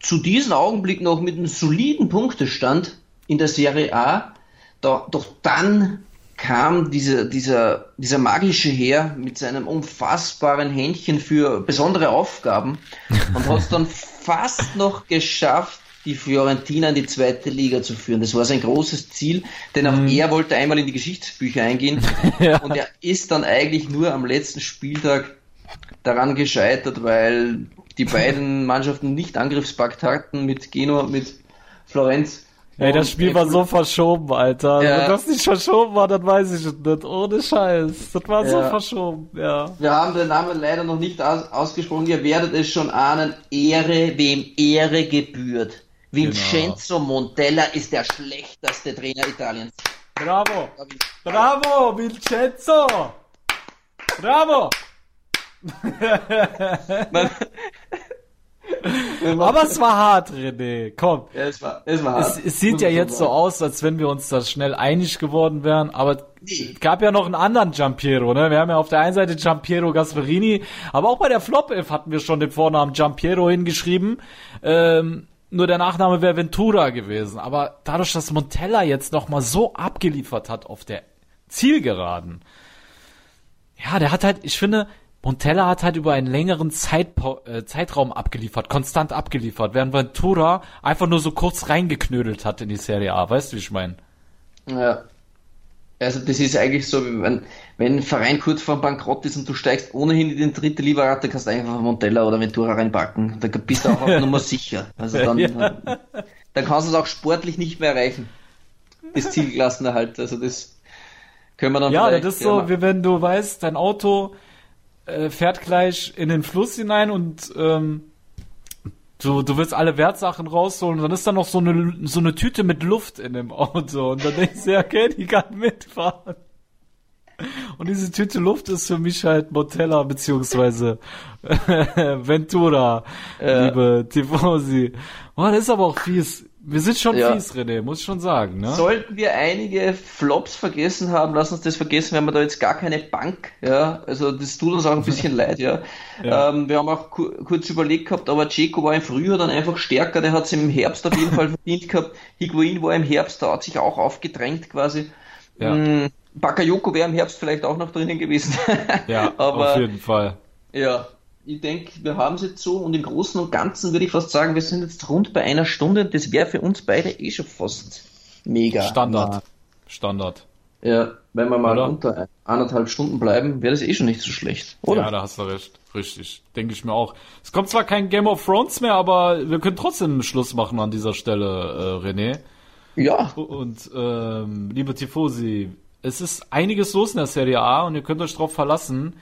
zu diesem Augenblick noch mit einem soliden Punktestand in der Serie A, da, doch dann kam dieser, dieser, dieser magische Herr mit seinem unfassbaren Händchen für besondere Aufgaben und hat es dann fast noch geschafft, die Fiorentina in die zweite Liga zu führen. Das war sein großes Ziel, denn auch mhm. er wollte einmal in die Geschichtsbücher eingehen ja. und er ist dann eigentlich nur am letzten Spieltag daran gescheitert, weil die beiden Mannschaften nicht Angriffspakt hatten mit Genua, mit Florenz Ey, das Spiel war so verschoben, Alter. Ja. Wenn das nicht verschoben war, dann weiß ich es nicht. Ohne Scheiß. Das war ja. so verschoben, ja. Wir haben den Namen leider noch nicht aus ausgesprochen. Ihr werdet es schon ahnen. Ehre, wem Ehre gebührt. Vincenzo genau. Montella ist der schlechteste Trainer Italiens. Bravo! Bravo, Vincenzo! Bravo! Aber es war hart, René. Komm. Ja, es war, es war hart. Es, es sieht ja jetzt so aus, als wenn wir uns da schnell einig geworden wären, aber es gab ja noch einen anderen Giampiero, ne? Wir haben ja auf der einen Seite Giampiero Gasperini, aber auch bei der Flop F hatten wir schon den Vornamen Giampiero hingeschrieben. Ähm, nur der Nachname wäre Ventura gewesen. Aber dadurch, dass Montella jetzt nochmal so abgeliefert hat auf der Zielgeraden, ja, der hat halt, ich finde, Montella hat halt über einen längeren Zeitpo äh, Zeitraum abgeliefert, konstant abgeliefert, während Ventura einfach nur so kurz reingeknödelt hat in die Serie A. Weißt du, wie ich meine? Ja. Also das ist eigentlich so, wenn, wenn ein Verein kurz vor Bankrott ist und du steigst ohnehin in die dritte Liga dann kannst du einfach Montella oder Ventura reinpacken. Da bist du auch auf Nummer sicher. Also dann, ja. dann kannst du es auch sportlich nicht mehr erreichen. Das Zielklassenerhalt. Also das können wir dann Ja, das ist so, wie wenn du weißt, dein Auto äh, fährt gleich in den Fluss hinein und ähm, du, du willst alle Wertsachen rausholen und dann ist da noch so eine, so eine Tüte mit Luft in dem Auto und dann denkst du, ja, okay, die kann mitfahren. Und diese Tüte Luft ist für mich halt Motella beziehungsweise Ventura, ja. liebe Tifosi. Oh, das ist aber auch fies. Wir sind schon ja. fies, René, muss ich schon sagen. Ne? Sollten wir einige Flops vergessen haben, lass uns das vergessen, wir haben da jetzt gar keine Bank. Ja, also das tut uns auch ein bisschen leid. Ja, ja. Ähm, wir haben auch ku kurz überlegt gehabt, aber Ceco war im Frühjahr dann einfach stärker. Der hat es im Herbst auf jeden Fall verdient gehabt. Higuain war im Herbst, da hat sich auch aufgedrängt quasi. Ja. Mm, Bakayoko wäre im Herbst vielleicht auch noch drinnen gewesen. ja, aber, auf jeden Fall. Ja, ich denke, wir haben es jetzt so und im Großen und Ganzen würde ich fast sagen, wir sind jetzt rund bei einer Stunde. Das wäre für uns beide eh schon fast mega. Standard. Standard. Ja, wenn wir mal oder? unter anderthalb Stunden bleiben, wäre das eh schon nicht so schlecht, oder? Ja, da hast du recht. Richtig. Denke ich mir auch. Es kommt zwar kein Game of Thrones mehr, aber wir können trotzdem einen Schluss machen an dieser Stelle, äh, René. Ja. Und ähm, liebe Tifosi, es ist einiges los in der Serie A und ihr könnt euch darauf verlassen,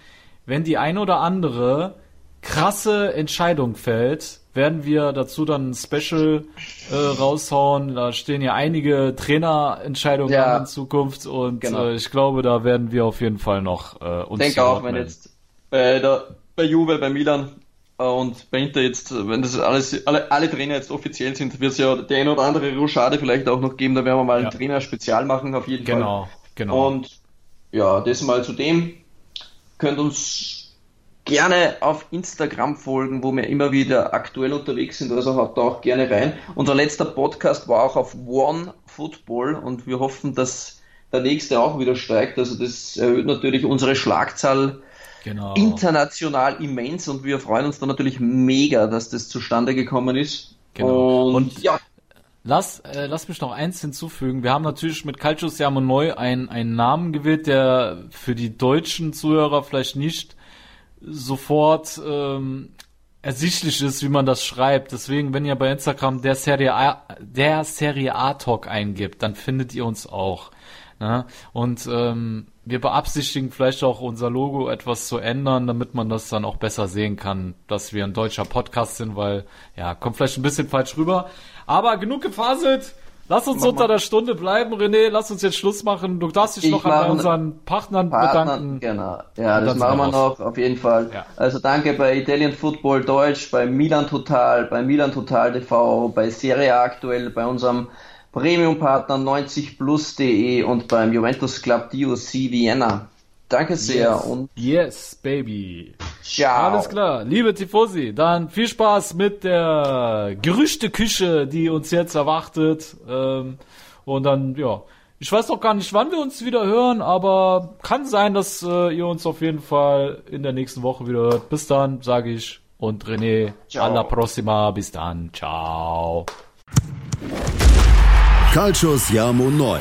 wenn die eine oder andere krasse Entscheidung fällt, werden wir dazu dann ein Special äh, raushauen. Da stehen ja einige Trainerentscheidungen Ja. an in Zukunft und Genau. äh, ich glaube, da werden wir auf jeden Fall noch äh, uns Ich denke auch, wenn jetzt bei, der, bei Juve, bei Milan äh, und bei Inter jetzt, wenn das alles, alle, alle Trainer jetzt offiziell sind, wird es ja die eine oder andere Rochade vielleicht auch noch geben. Da werden wir mal Ja. ein Trainer-Spezial machen, auf jeden Fall. Genau, genau. Und ja, das mal zu dem. Könnt uns gerne auf Instagram folgen, wo wir immer wieder aktuell unterwegs sind, also haut da auch gerne rein. Unser letzter Podcast war auch auf One Football und wir hoffen, dass der nächste auch wieder steigt. Also das erhöht natürlich unsere Schlagzahl genau. international immens und wir freuen uns da natürlich mega, dass das zustande gekommen ist. Genau. Und, Und- ja, Lass, äh, lass mich noch eins hinzufügen. Wir haben natürlich mit Calcio Siamo Neu einen, einen Namen gewählt, der für die deutschen Zuhörer vielleicht nicht sofort ähm, ersichtlich ist, wie man das schreibt. Deswegen, wenn ihr bei Instagram der Serie A, der Serie A Talk eingibt, dann findet ihr uns auch. Ne? Und ähm, wir beabsichtigen vielleicht auch unser Logo etwas zu ändern, damit man das dann auch besser sehen kann, dass wir ein deutscher Podcast sind, weil ja, kommt vielleicht ein bisschen falsch rüber. Aber genug gefaselt. Lass uns Mach unter mal. der Stunde bleiben, René. Lass uns jetzt Schluss machen. Du darfst dich Ich noch an mache- unseren Partnern Partner, bedanken. genau. Ja, das machen wir noch, auf jeden Fall. Ja. Also danke bei Italian Football Deutsch, bei Milan Total, bei Milan Total TV, bei Serie A aktuell, bei unserem Premium-Partner 90plus.de und beim Juventus Club DOC Vienna. Danke sehr Yes. und Yes, baby. ciao. Alles klar, liebe Tifosi, dann viel Spaß mit der Gerüchteküche, die uns jetzt erwartet. Ähm, und dann, ja, ich weiß noch gar nicht, wann wir uns wieder hören, aber kann sein, dass äh, ihr uns auf jeden Fall in der nächsten Woche wieder hört. Bis dann, sage ich. Und René, Ciao. alla prossima, bis dann, ciao. Calcius Jamo Neu.